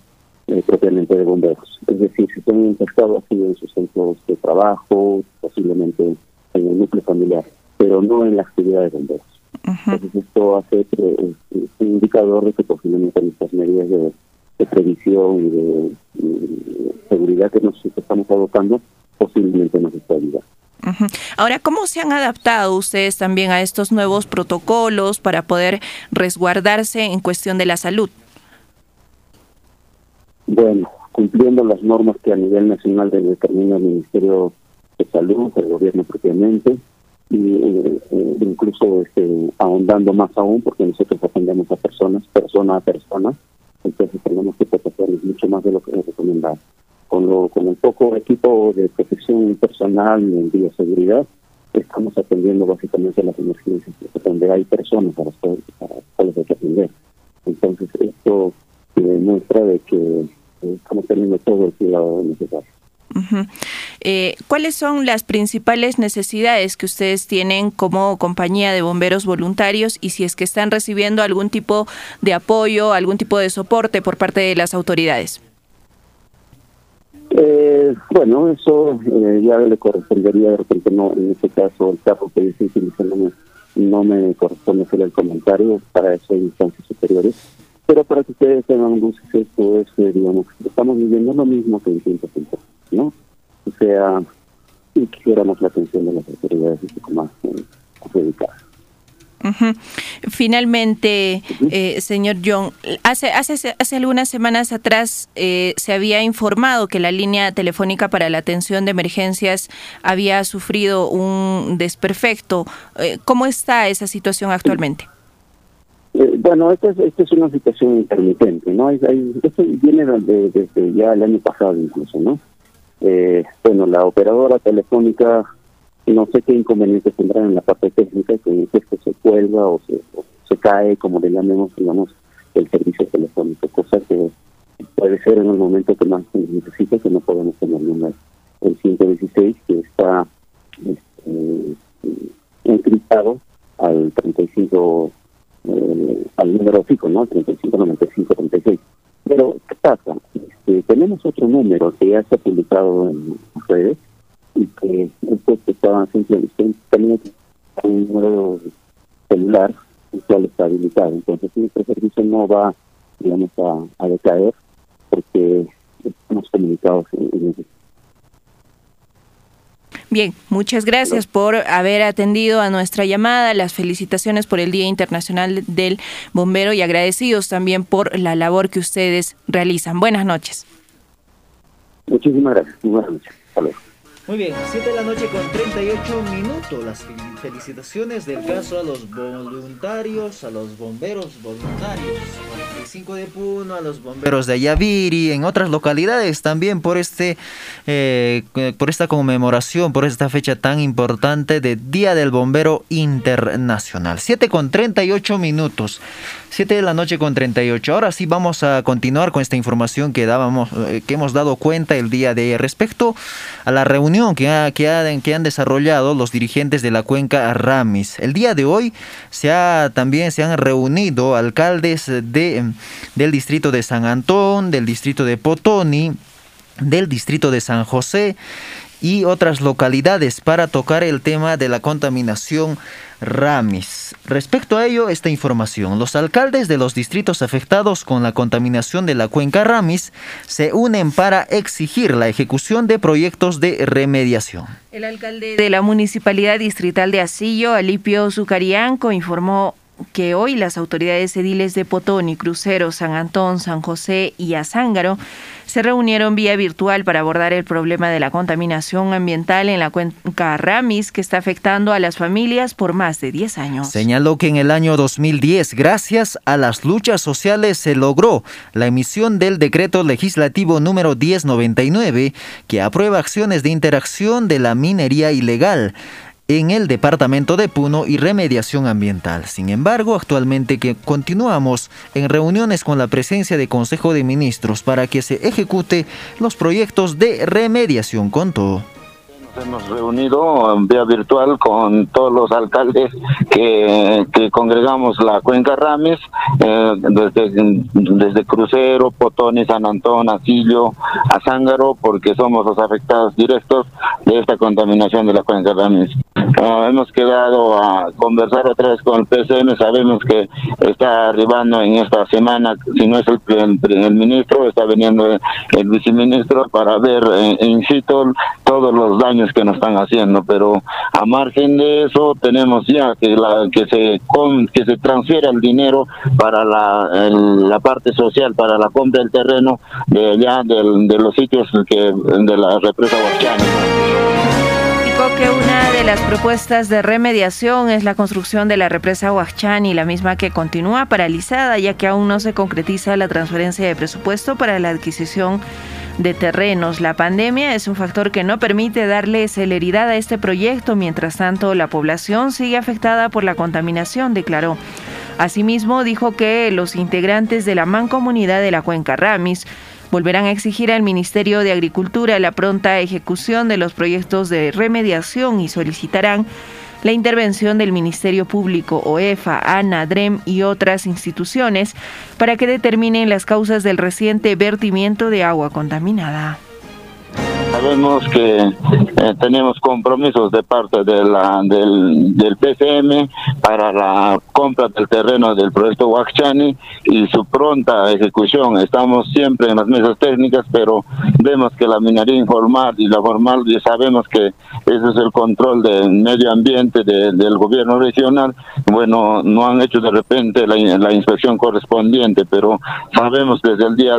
eh, propiamente de bomberos. Es decir, si se han infectado ha sido en sus centros de trabajo, posiblemente en el núcleo familiar, pero no en la actividad de bomberos. Entonces esto hace eh, un indicador de que posiblemente nuestras medidas de, previsión y de, seguridad que nos estamos adoptando posiblemente nos está ayudando.
Ahora, ¿cómo se han adaptado ustedes también a estos nuevos protocolos para poder resguardarse en cuestión de la salud?
Bueno, cumpliendo las normas que a nivel nacional determina el Ministerio de Salud, el gobierno propiamente, y eh, eh, incluso este, ahondando más aún, porque nosotros atendemos a personas, persona a persona, entonces tenemos que protegerles mucho más de lo que es recomendado con, lo, con el poco equipo de protección personal en bioseguridad, estamos atendiendo básicamente las emergencias, donde hay personas para, las hay que atender. Entonces, esto demuestra de que estamos teniendo todo el cuidado necesario.
Eh, ¿Cuáles son las principales necesidades que ustedes tienen como compañía de bomberos voluntarios y si es que están recibiendo algún tipo de apoyo, algún tipo de soporte por parte de las autoridades?
Eh, bueno, eso eh, ya le correspondería de repente, no, en este caso, el caso que dice no me, no me corresponde hacer el comentario, para eso hay instancias superiores. Pero para que ustedes tengan luces, esto es, eh, digamos, estamos viviendo lo mismo que en 150, ¿no? O sea, y quisiéramos la atención de las autoridades un poco eh,
Finalmente, eh, señor John, hace, hace, hace algunas semanas atrás eh, se había informado que la línea telefónica para la atención de emergencias había sufrido un desperfecto. Eh, ¿Cómo está esa situación actualmente?
bueno, esta es, esta es una situación intermitente, ¿no? esto viene desde, ya el año pasado incluso, ¿no? bueno, la operadora telefónica no sé qué inconvenientes tendrán en la parte técnica, que esto se cuelga o se, se cae, como le llamemos, digamos, el servicio telefónico, cosa que puede ser en el momento que más se necesita, que no podemos tener número. El 116, que está este, encriptado al 35, eh, al número fijo, ¿no? 35, 95, 36. Pero, ¿qué pasa? Este, tenemos otro número que ya se ha publicado en redes, y que estos que estaban simplemente tenía un número celular el cual está habilitado. Entonces nuestro servicio no va, digamos, a, a decaer porque estamos comunicados en, ese
Bien, muchas gracias por haber atendido a nuestra llamada, las felicitaciones por el Día Internacional del Bombero y agradecidos también por la labor que ustedes realizan. Buenas noches.
Muchísimas gracias. Buenas noches. Hasta luego.
Muy bien, 7 de la noche con 38 minutos. Las felicitaciones del caso a los voluntarios, a los bomberos voluntarios. 45 de Puno, a los bomberos de Ayaviri, en otras localidades también por este eh, por esta conmemoración, por esta fecha tan importante de Día del Bombero Internacional. 7 con 38 minutos. 7 de la noche con 38. Ahora sí vamos a continuar con esta información que dábamos, eh, que hemos dado cuenta el día de respecto a la reunión que, ha, que, que han desarrollado los dirigentes de la cuenca Ramis. El día de hoy se ha, también se han reunido alcaldes de, del distrito de San Antón, del distrito de Potoni, del distrito de San José y otras localidades para tocar el tema de la contaminación Ramis. Respecto a ello, esta información, los alcaldes de los distritos afectados con la contaminación de la cuenca Ramis se unen para exigir la ejecución de proyectos de remediación.
El alcalde de la Municipalidad Distrital de Asillo, Alipio Zucarianco, informó que hoy las autoridades ediles de Potón y Crucero, San Antón, San José y Azángaro se reunieron vía virtual para abordar el problema de la contaminación ambiental en la cuenca Ramis que está afectando a las familias por más de 10 años.
Señaló que en el año 2010, gracias a las luchas sociales, se logró la emisión del decreto legislativo número 1099 que aprueba acciones de interacción de la minería ilegal en el departamento de Puno y remediación ambiental. Sin embargo, actualmente que continuamos en reuniones con la presencia de Consejo de Ministros para que se ejecute los proyectos de remediación con todo
hemos reunido en vía virtual con todos los alcaldes que, congregamos la cuenca Rames, eh, desde, desde Crucero, Potón San Antón, Asillo, Azángaro, porque somos los afectados directos de esta contaminación de la cuenca Rames. Ah, hemos quedado a conversar otra vez con el PCM, sabemos que está arribando en esta semana, si no es el, el, ministro, está veniendo el, viceministro para ver en, en situ todos los daños que nos están haciendo, pero a margen de eso tenemos ya que la que se que se transfiera el dinero para la, la parte social, para la compra del terreno de allá de los sitios que de la represa Huachana
que una de las propuestas de remediación es la construcción de la represa Huachani, la misma que continúa paralizada ya que aún no se concretiza la transferencia de presupuesto para la adquisición de terrenos. La pandemia es un factor que no permite darle celeridad a este proyecto, mientras tanto la población sigue afectada por la contaminación, declaró. Asimismo, dijo que los integrantes de la mancomunidad de la cuenca Ramis volverán a exigir al Ministerio de Agricultura la pronta ejecución de los proyectos de remediación y solicitarán la intervención del Ministerio Público, OEFA, ANA, DREM y otras instituciones para que determinen las causas del reciente vertimiento de agua contaminada.
Sabemos que eh, tenemos compromisos de parte de la, del, del PCM para la compra del terreno del proyecto Huachani y su pronta ejecución. Estamos siempre en las mesas técnicas, pero vemos que la minería informal y la formal, ya sabemos que ese es el control del medio ambiente del gobierno regional. Bueno, no han hecho de repente la, inspección correspondiente, pero sabemos desde el día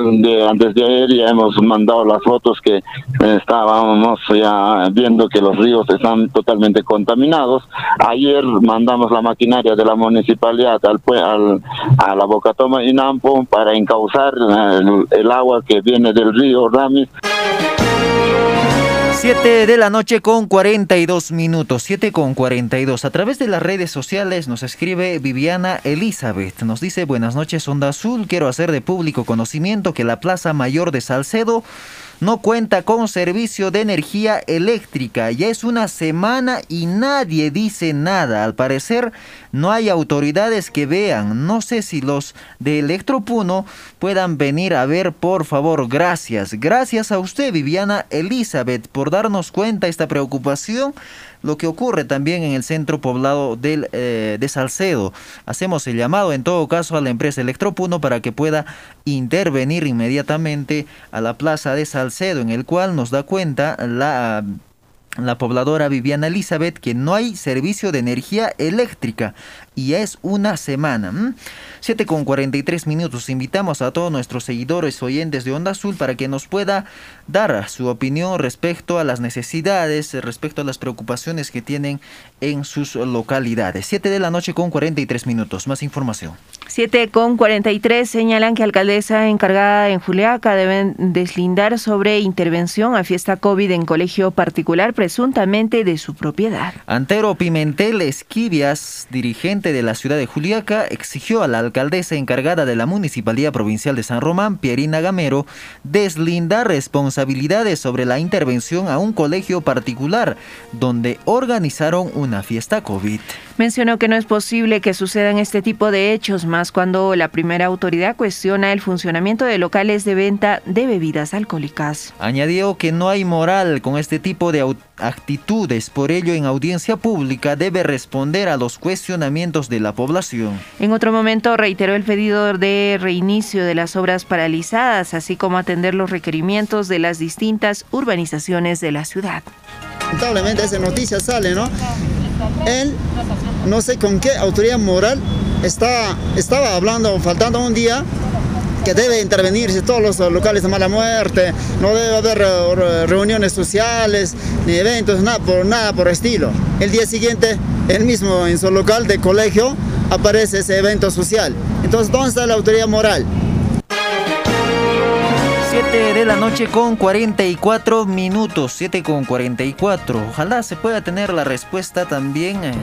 antes de ayer ya hemos mandado las fotos que eh, estábamos ya viendo que los ríos están totalmente contaminados. Ayer mandamos la maquinaria de la municipalidad al, al a la Bocatoma Inampo para encauzar el, el agua que viene del río Ramis.
7 de la noche con 42 minutos, 7 con 42. A través de las redes sociales nos escribe Viviana Elizabeth. Nos dice, buenas noches, Onda Azul. Quiero hacer de público conocimiento que la Plaza Mayor de Salcedo no cuenta con servicio de energía eléctrica. Ya es una semana y nadie dice nada. Al parecer no hay autoridades que vean. No sé si los de Electropuno puedan venir a ver, por favor. Gracias. Gracias a usted, Viviana Elizabeth, por darnos cuenta esta preocupación lo que ocurre también en el centro poblado eh, de Salcedo. Hacemos el llamado en todo caso a la empresa Electropuno para que pueda intervenir inmediatamente a la plaza de Salcedo, en el cual nos da cuenta la la pobladora Viviana Elizabeth que no hay servicio de energía eléctrica y es una semana. 7 con 43 minutos. Invitamos a todos nuestros seguidores oyentes de Onda Azul para que nos pueda dar su opinión respecto a las necesidades, respecto a las preocupaciones que tienen en sus localidades. 7 de la noche con 43 minutos. Más información.
7 con 43 señalan que alcaldesa encargada en Juliaca deben deslindar sobre intervención a fiesta COVID en colegio particular presuntamente de su propiedad.
Antero Pimentel Esquivias, dirigente de la ciudad de Juliaca, exigió a la alcaldesa encargada de la Municipalidad Provincial de San Román, Pierina Gamero, deslindar responsabilidades sobre la intervención a un colegio particular donde organizaron una fiesta COVID.
Mencionó que no es posible que sucedan este tipo de hechos más cuando la primera autoridad cuestiona el funcionamiento de locales de venta de bebidas alcohólicas.
Añadió que no hay moral con este tipo de actitudes, por ello en audiencia pública debe responder a los cuestionamientos de la población.
En otro momento reiteró el pedido de reinicio de las obras paralizadas, así como atender los requerimientos de las distintas urbanizaciones de la ciudad.
Lamentablemente esa noticia sale, ¿no? Él, no sé con qué autoridad moral, está, estaba hablando, faltando un día, que debe intervenirse todos los locales de mala muerte, no debe haber reuniones sociales, ni eventos, nada por, nada por estilo. El día siguiente, él mismo en su local de colegio aparece ese evento social. Entonces, ¿dónde está la autoridad moral?
7 de la noche con 44 minutos, 7 con 44. Ojalá se pueda tener la respuesta también eh,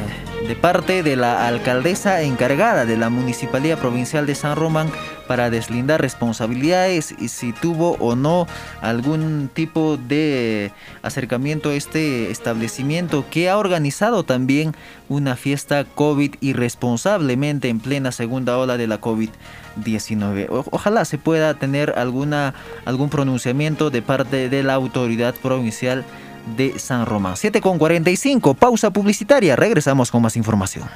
de parte de la alcaldesa encargada de la Municipalidad Provincial de San Román para deslindar responsabilidades y si tuvo o no algún tipo de acercamiento a este establecimiento que ha organizado también una fiesta COVID irresponsablemente en plena segunda ola de la COVID-19. Ojalá se pueda tener alguna, algún pronunciamiento de parte de la autoridad provincial de San Román. 7 con 45, pausa publicitaria, regresamos con más información.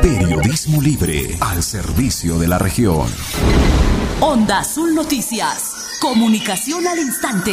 Periodismo libre al servicio de la región.
Onda Azul Noticias. Comunicación al instante.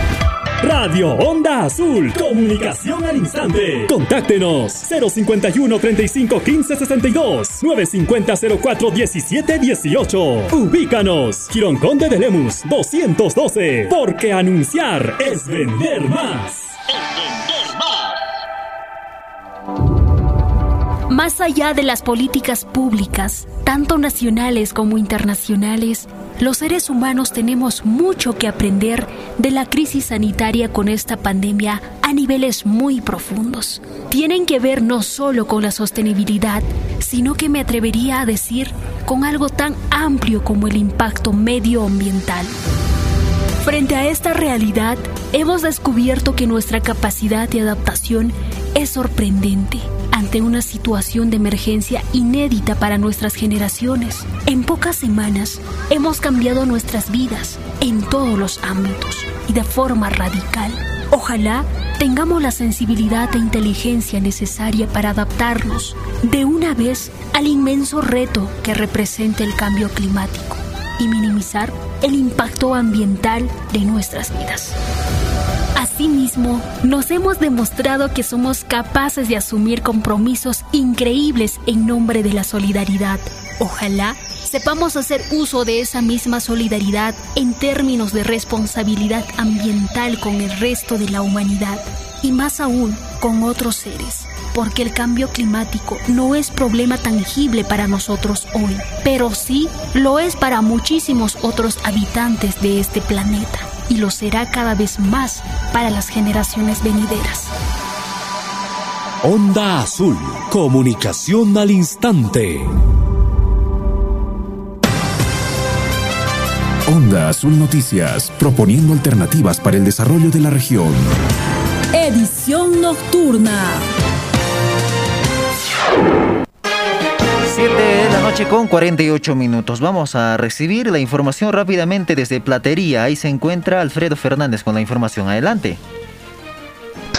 Radio Onda Azul. Comunicación al instante. Contáctenos 051 35 15 62 950 04 17 18. Ubícanos. Quirón Conde de Lemus 212. Porque anunciar es vender más. Es vender más.
Más allá de las políticas públicas, tanto nacionales como internacionales, los seres humanos tenemos mucho que aprender de la crisis sanitaria con esta pandemia a niveles muy profundos. Tienen que ver no solo con la sostenibilidad, sino que me atrevería a decir con algo tan amplio como el impacto medioambiental. Frente a esta realidad, hemos descubierto que nuestra capacidad de adaptación es sorprendente ante una situación de emergencia inédita para nuestras generaciones. En pocas semanas hemos cambiado nuestras vidas en todos los ámbitos y de forma radical. Ojalá tengamos la sensibilidad e inteligencia necesaria para adaptarnos de una vez al inmenso reto que representa el cambio climático y minimizar el impacto ambiental de nuestras vidas. Asimismo, nos hemos demostrado que somos capaces de asumir compromisos increíbles en nombre de la solidaridad. Ojalá sepamos hacer uso de esa misma solidaridad en términos de responsabilidad ambiental con el resto de la humanidad y más aún con otros seres, porque el cambio climático no es problema tangible para nosotros hoy, pero sí lo es para muchísimos otros habitantes de este planeta y lo será cada vez más para las generaciones venideras.
Onda Azul, comunicación al instante.
Onda Azul Noticias, proponiendo alternativas para el desarrollo de la región.
Edición nocturna.
7 de la noche con 48 minutos. Vamos a recibir la información rápidamente desde Platería. Ahí se encuentra Alfredo Fernández con la información. Adelante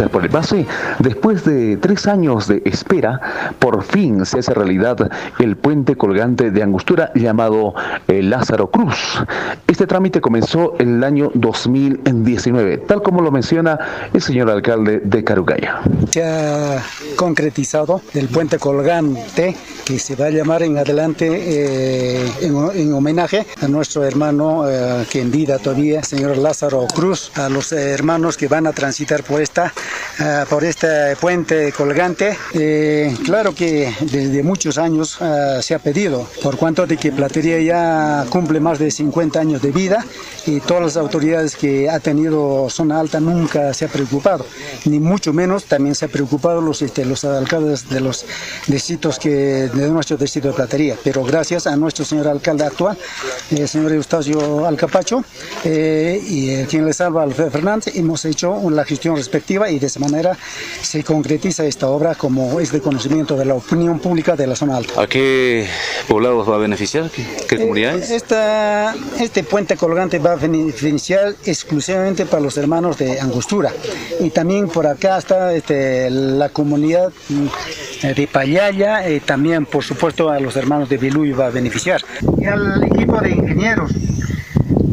por el base, después de tres años de espera, por fin se hace realidad el puente colgante de Angostura llamado eh, Lázaro Cruz. Este trámite comenzó en el año 2019, tal como lo menciona el señor alcalde de Carugaya.
Se ha concretizado el puente colgante que se va a llamar en adelante eh, en, homenaje a nuestro hermano eh, que en vida todavía, señor Lázaro Cruz, a los hermanos que van a transitar por esta Ah, por este puente colgante. Eh, claro que desde muchos años ah, se ha pedido, por cuanto de que Platería ya cumple más de 50 años de vida y todas las autoridades que ha tenido zona alta nunca se ha preocupado, ni mucho menos también se ha preocupado los, este, los alcaldes de los distritos que, de nuestro distrito Platería. Pero gracias a nuestro señor alcalde actual, el señor Eustacio Alcapacho, eh, y quien le salva Alfredo Fernández, hemos hecho la gestión respectiva y de esa manera se concretiza esta obra como es de conocimiento de la opinión pública de la zona alta.
¿A qué poblados va a beneficiar? ¿Qué, comunidades?
Eh, esta, este puente colgante va a beneficiar exclusivamente para los hermanos de Angostura y también por acá está este, la comunidad mm, de Payaya y también por supuesto a los hermanos de Biluy va a beneficiar. Y al equipo de ingenieros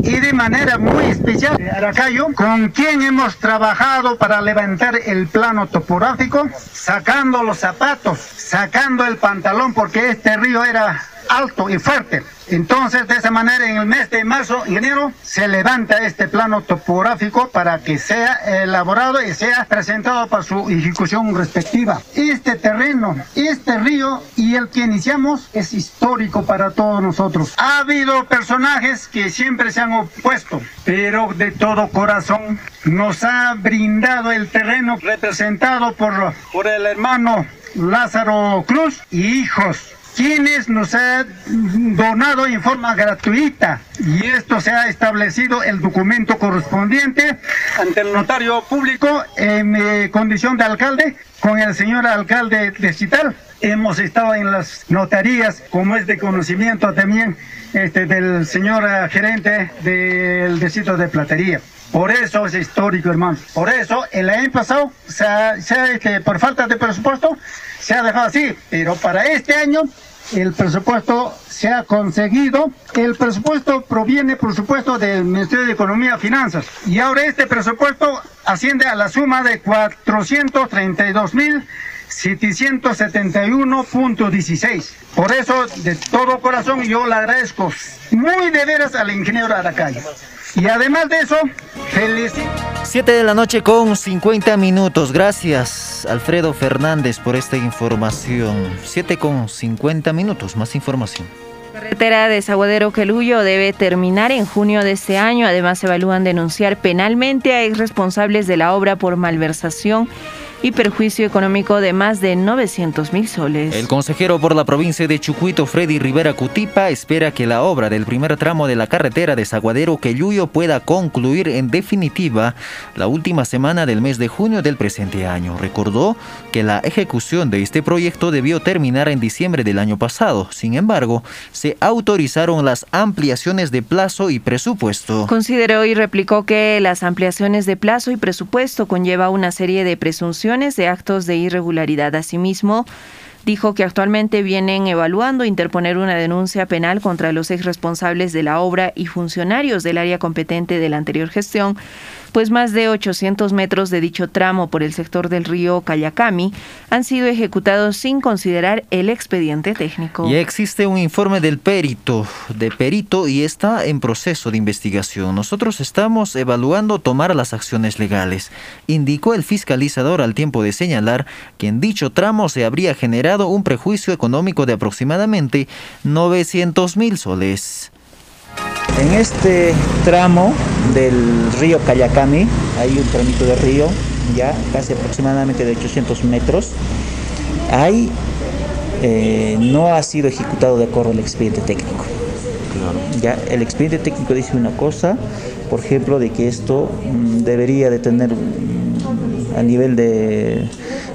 y de manera muy especial Aracayo, con quien hemos trabajado para levantar el plano topográfico, sacando los zapatos, sacando el pantalón, porque este río era alto y fuerte. Entonces, de esa manera, en el mes de marzo, enero, se levanta este plano topográfico para que sea elaborado y sea presentado para su ejecución respectiva. Este terreno, este río y el que iniciamos es histórico para todos nosotros. Ha habido personajes que siempre se han opuesto, pero de todo corazón nos ha brindado el terreno representado por, por el hermano Lázaro Cruz y hijos quienes nos ha donado en forma gratuita y esto se ha establecido el documento correspondiente ante el notario público en mi condición de alcalde con el señor alcalde de Cital. Hemos estado en las notarías, como es de conocimiento también este, del señor eh, gerente del distrito de Platería. Por eso es histórico, hermano. Por eso, el año pasado, se este, por falta de presupuesto, se ha dejado así. Pero para este año el presupuesto se ha conseguido. El presupuesto proviene, por supuesto, del Ministerio de Economía y Finanzas. Y ahora este presupuesto asciende a la suma de 432 mil 771.16. Por eso, de todo corazón, yo le agradezco muy de veras al ingeniero Aracayo. Y además de eso, felicito.
7 de la noche con 50 minutos. Gracias, Alfredo Fernández, por esta información. 7 con 50 minutos, más información.
Carretera de Saguadero Queluyo debe terminar en junio de este año. Además, evalúan denunciar penalmente a ex responsables de la obra por malversación y perjuicio económico de más de 900 mil soles.
El consejero por la provincia de Chucuito, Freddy Rivera Cutipa, espera que la obra del primer tramo de la carretera de Zaguadero Queluyo pueda concluir en definitiva la última semana del mes de junio del presente año. Recordó que la ejecución de este proyecto debió terminar en diciembre del año pasado. Sin embargo, se autorizaron las ampliaciones de plazo y presupuesto.
Consideró y replicó que las ampliaciones de plazo y presupuesto conlleva una serie de presunciones de actos de irregularidad. Asimismo, dijo que actualmente vienen evaluando interponer una denuncia penal contra los ex responsables de la obra y funcionarios del área competente de la anterior gestión pues más de 800 metros de dicho tramo por el sector del río Cayacami han sido ejecutados sin considerar el expediente técnico.
Y existe un informe del perito, de perito y está en proceso de investigación. Nosotros estamos evaluando tomar las acciones legales, indicó el fiscalizador al tiempo de señalar que en dicho tramo se habría generado un prejuicio económico de aproximadamente 900 mil soles.
En este tramo del río Cayacami, hay un tramito de río, ya casi aproximadamente de 800 metros, ahí eh, no ha sido ejecutado de acuerdo al expediente técnico. Ya el expediente técnico dice una cosa, por ejemplo, de que esto mm, debería de tener mm, a nivel de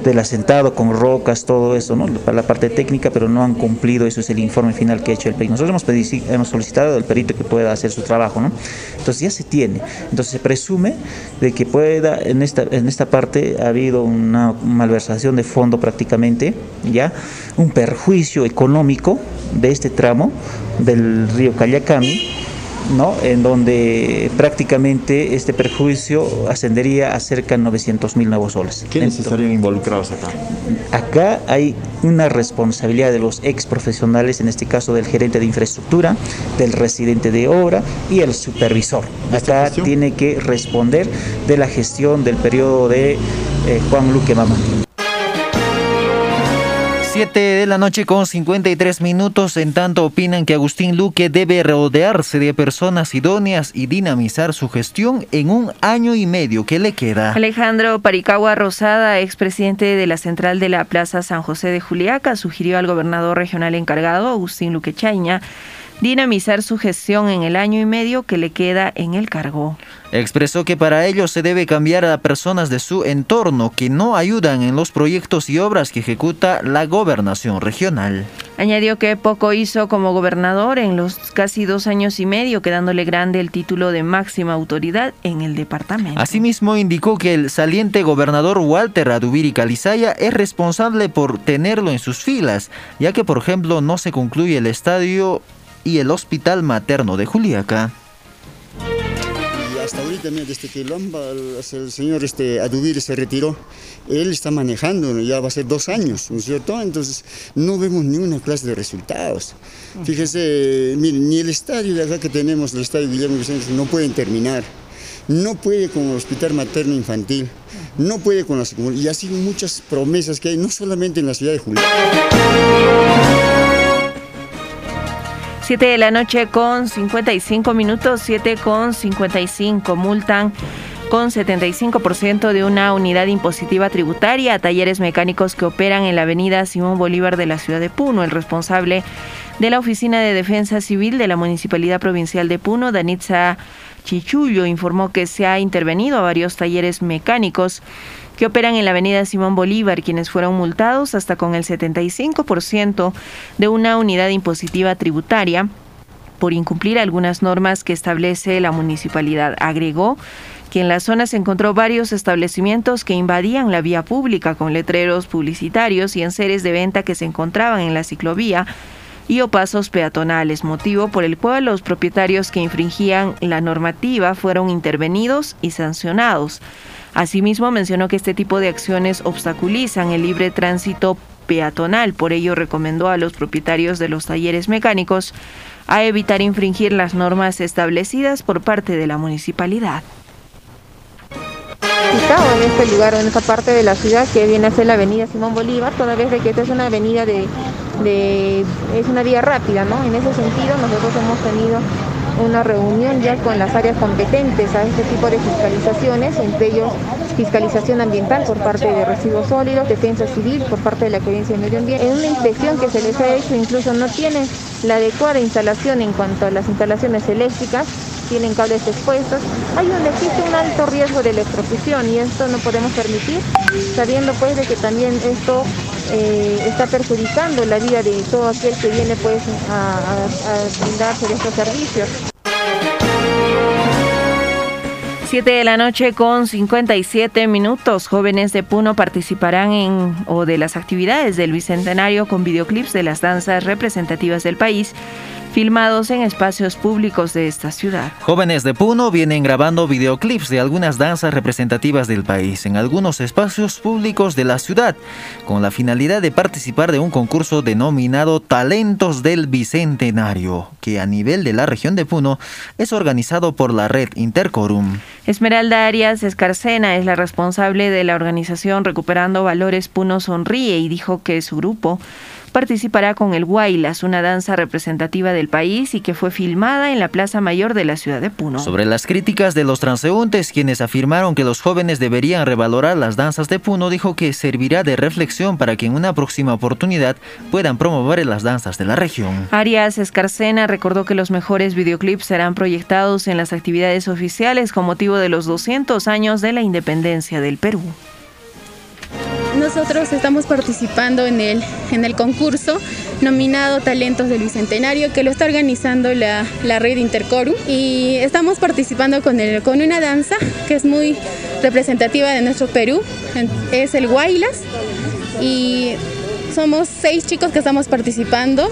del asentado con rocas, todo eso, ¿no? Para la parte técnica, pero no han cumplido, eso es el informe final que ha hecho el perito. Nosotros hemos, hemos solicitado al perito que pueda hacer su trabajo, ¿no? Entonces ya se tiene. Entonces se presume de que pueda, en esta, en esta parte ha habido una malversación de fondo prácticamente, ¿ya? Un perjuicio económico de este tramo del río Cayacami ¿no? en donde prácticamente este perjuicio ascendería a cerca de 900 mil nuevos soles.
¿Quiénes estarían involucrados acá?
Acá hay una responsabilidad de los ex profesionales, en este caso del gerente de infraestructura, del residente de obra y el supervisor. Acá tiene que responder de la gestión del periodo de eh, Juan Luque Mamá.
7 de la noche con 53 minutos. En tanto, opinan que Agustín Luque debe rodearse de personas idóneas y dinamizar su gestión en un año y medio que le queda.
Alejandro Paricagua Rosada, expresidente de la central de la Plaza San José de Juliaca, sugirió al gobernador regional encargado, Agustín Luque Chaña, dinamizar su gestión en el año y medio que le queda en el cargo.
Expresó que para ello se debe cambiar a personas de su entorno que no ayudan en los proyectos y obras que ejecuta la gobernación regional.
Añadió que poco hizo como gobernador en los casi dos años y medio, quedándole grande el título de máxima autoridad en el departamento.
Asimismo, indicó que el saliente gobernador Walter Adubiri Calizaya es responsable por tenerlo en sus filas, ya que, por ejemplo, no se concluye el estadio y el Hospital Materno de Juliaca.
Y hasta ahorita, desde que el señor este, Adubir se retiró, él está manejando, ya va a ser dos años, ¿no es cierto? Entonces no vemos ninguna clase de resultados. Fíjese, miren, ni el estadio de acá que tenemos, el estadio Guillermo Vicente, no pueden terminar. No puede con el hospital materno infantil, no puede con las... Y así muchas promesas que hay, no solamente en la ciudad de Juliaca.
7 de la noche con 55 minutos, 7 con 55. Multan con 75% de una unidad impositiva tributaria a talleres mecánicos que operan en la avenida Simón Bolívar de la ciudad de Puno. El responsable de la Oficina de Defensa Civil de la Municipalidad Provincial de Puno, Danitza Chichullo, informó que se ha intervenido a varios talleres mecánicos que operan en la avenida Simón Bolívar, quienes fueron multados hasta con el 75% de una unidad impositiva tributaria por incumplir algunas normas que establece la municipalidad. Agregó que en la zona se encontró varios establecimientos que invadían la vía pública con letreros publicitarios y enseres de venta que se encontraban en la ciclovía y o pasos peatonales, motivo por el cual los propietarios que infringían la normativa fueron intervenidos y sancionados. Asimismo, mencionó que este tipo de acciones obstaculizan el libre tránsito peatonal, por ello recomendó a los propietarios de los talleres mecánicos a evitar infringir las normas establecidas por parte de la municipalidad
en este lugar, en esta parte de la ciudad que viene a ser la avenida Simón Bolívar, toda vez de que esta es una avenida de, es una vía rápida, ¿no? En ese sentido nosotros hemos tenido una reunión ya con las áreas competentes a este tipo de fiscalizaciones, entre ellos fiscalización ambiental por parte de residuos sólidos, defensa civil por parte de la Gerencia de Medio Ambiente. En una inspección que se les ha hecho incluso no tienen la adecuada instalación en cuanto a las instalaciones eléctricas, tienen cables expuestos. Hay un, existe un alto riesgo de electrocución y esto no podemos permitir, sabiendo pues de que también esto eh, está perjudicando la vida de todo aquel que viene pues a, a brindarse de estos servicios.
7 de la noche con 57 minutos. Jóvenes de Puno participarán en o de las actividades del Bicentenario con videoclips de las danzas representativas del país filmados en espacios públicos de esta ciudad.
Jóvenes de Puno vienen grabando videoclips de algunas danzas representativas del país en algunos espacios públicos de la ciudad, con la finalidad de participar de un concurso denominado Talentos del Bicentenario, que a nivel de la región de Puno es organizado por la red Intercorum.
Esmeralda Arias Escarcena es la responsable de la organización Recuperando Valores Puno Sonríe y dijo que su grupo participará con el Guaylas, una danza representativa del país y que fue filmada en la Plaza Mayor de la ciudad de Puno.
Sobre las críticas de los transeúntes, quienes afirmaron que los jóvenes deberían revalorar las danzas de Puno, dijo que servirá de reflexión para que en una próxima oportunidad puedan promover las danzas de la región.
Arias Escarcena recordó que los mejores videoclips serán proyectados en las actividades oficiales con motivo de los 200 años de la independencia del Perú
nosotros estamos participando en el, en el concurso nominado Talentos del Bicentenario que lo está organizando la, red Intercorum. Y estamos participando con, el, con una danza que es muy representativa de nuestro Perú, es el Guaylas. Y somos seis chicos que estamos participando,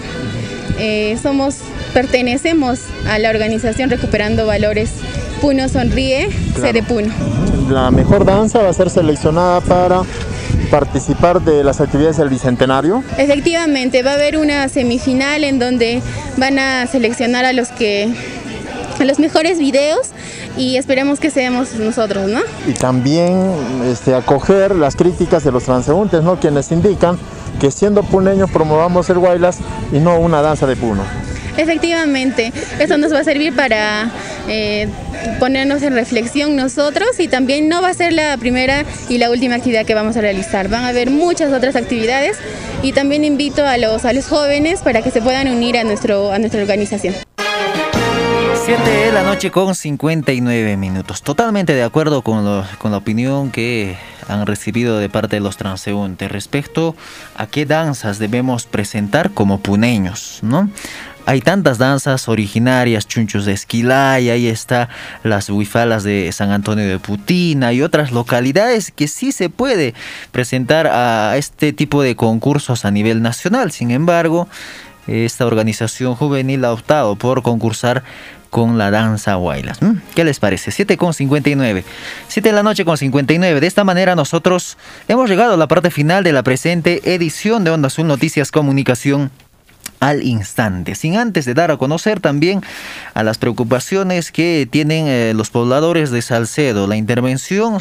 eh, somos, pertenecemos a la organización Recuperando Valores Puno Sonríe, sede Puno.
La mejor danza va a ser seleccionada para participar de las actividades del Bicentenario?
Efectivamente, va a haber una semifinal en donde van a seleccionar a los que a los mejores videos y esperemos que seamos nosotros, ¿no?
Y también este, acoger las críticas de los transeúntes, ¿no? Quienes indican que siendo puneños promovamos el Guaylas y no una danza de puno.
Efectivamente, eso nos va a servir para eh, ponernos en reflexión nosotros y también no va a ser la primera y la última actividad que vamos a realizar. Van a haber muchas otras actividades y también invito a los, a los jóvenes para que se puedan unir a, nuestro, a nuestra organización.
7 de la noche con 59 minutos. Totalmente de acuerdo con, con la opinión que han recibido de parte de los transeúntes respecto a qué danzas debemos presentar como puneños, ¿no? Hay tantas danzas originarias, chunchos de Esquilay, ahí está las huifalas de San Antonio de Putina y otras localidades que sí se puede presentar a este tipo de concursos a nivel nacional. Sin embargo, esta organización juvenil ha optado por concursar con la danza Huaylas. ¿Qué les parece? 7 con 59. 7 de la noche con 59. De esta manera nosotros hemos llegado a la parte final de la presente edición de Onda Azul Noticias Comunicación al instante, sin antes de dar a conocer también a las preocupaciones que tienen eh, los pobladores de Salcedo. La intervención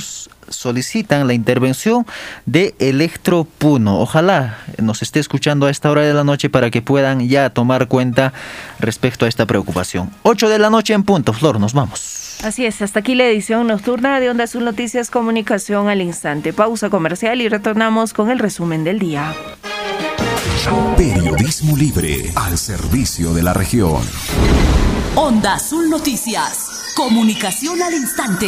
solicitan la intervención de Electropuno. Ojalá nos esté escuchando a esta hora de la noche para que puedan ya tomar cuenta respecto a esta preocupación. 8 de la noche en punto. Flor, nos vamos.
Así es, hasta aquí la edición nocturna de Onda Azul Noticias Comunicación al Instante. Pausa comercial y retornamos con el resumen del día.
Periodismo libre al servicio de la región.
Onda Azul Noticias. Comunicación al instante.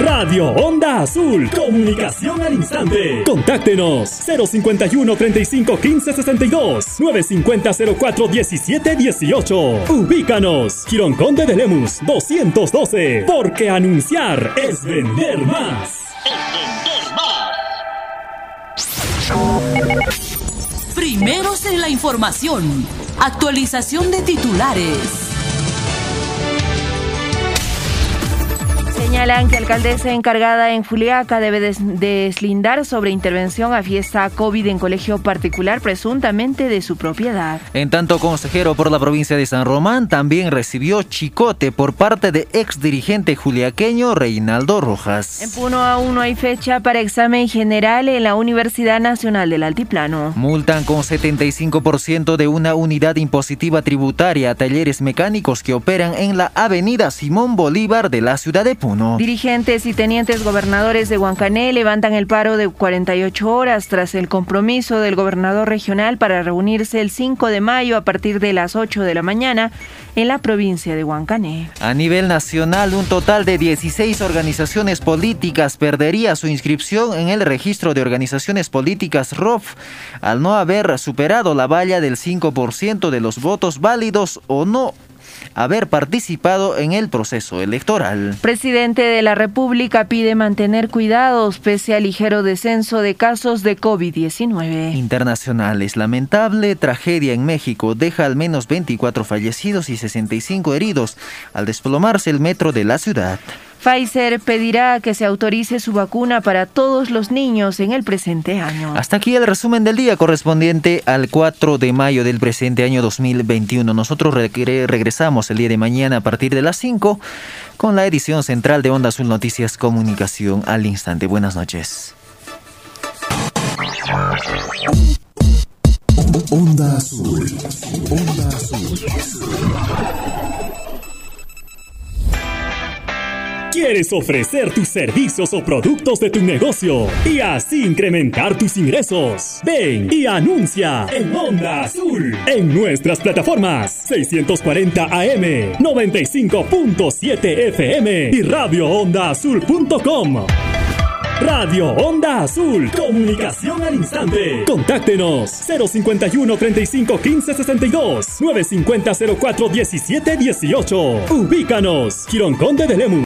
Radio Onda Azul. Comunicación al instante. Contáctenos 051 35 15 62 950 04 17 18. Ubícanos. Quirón Conde de Lemus 212. Porque anunciar es vender más. Es vender más.
Primeros en la información. Actualización de titulares.
Señalan que alcaldesa encargada en Juliaca debe deslindar sobre intervención a fiesta COVID en colegio particular presuntamente de su propiedad.
En tanto, consejero por la provincia de San Román también recibió chicote por parte de ex dirigente juliaqueño Reinaldo Rojas.
En Puno aún no hay fecha para examen general en la Universidad Nacional del Altiplano.
Multan con 75% de una unidad impositiva tributaria a talleres mecánicos que operan en la avenida Simón Bolívar de la ciudad de Puno.
Dirigentes y tenientes gobernadores de Huancané levantan el paro de 48 horas tras el compromiso del gobernador regional para reunirse el 5 de mayo a partir de las 8 de la mañana en la provincia de Huancané.
A nivel nacional, un total de 16 organizaciones políticas perdería su inscripción en el registro de organizaciones políticas ROF al no haber superado la valla del 5% de los votos válidos o no haber participado en el proceso electoral.
Presidente de la República pide mantener cuidados pese al ligero descenso de casos de COVID-19.
Internacionales. Lamentable tragedia en México deja al menos 24 fallecidos y 65 heridos al desplomarse el metro de la ciudad.
Pfizer pedirá que se autorice su vacuna para todos los niños en el presente año.
Hasta aquí el resumen del día correspondiente al 4 de mayo del presente año 2021. Nosotros regresamos el día de mañana a partir de las 5 con la edición central de Onda Azul Noticias Comunicación al instante. Buenas noches.
Onda Azul. Onda Azul.
¿Quieres ofrecer tus servicios o productos de tu negocio y así incrementar tus ingresos? Ven y anuncia en Onda Azul en nuestras plataformas 640 AM, 95.7 FM y radioondaazul.com. Radio Onda Azul, comunicación al instante. Contáctenos 051 35 15 62 950 04 17 18. Ubícanos, Girón Conde de Lemus.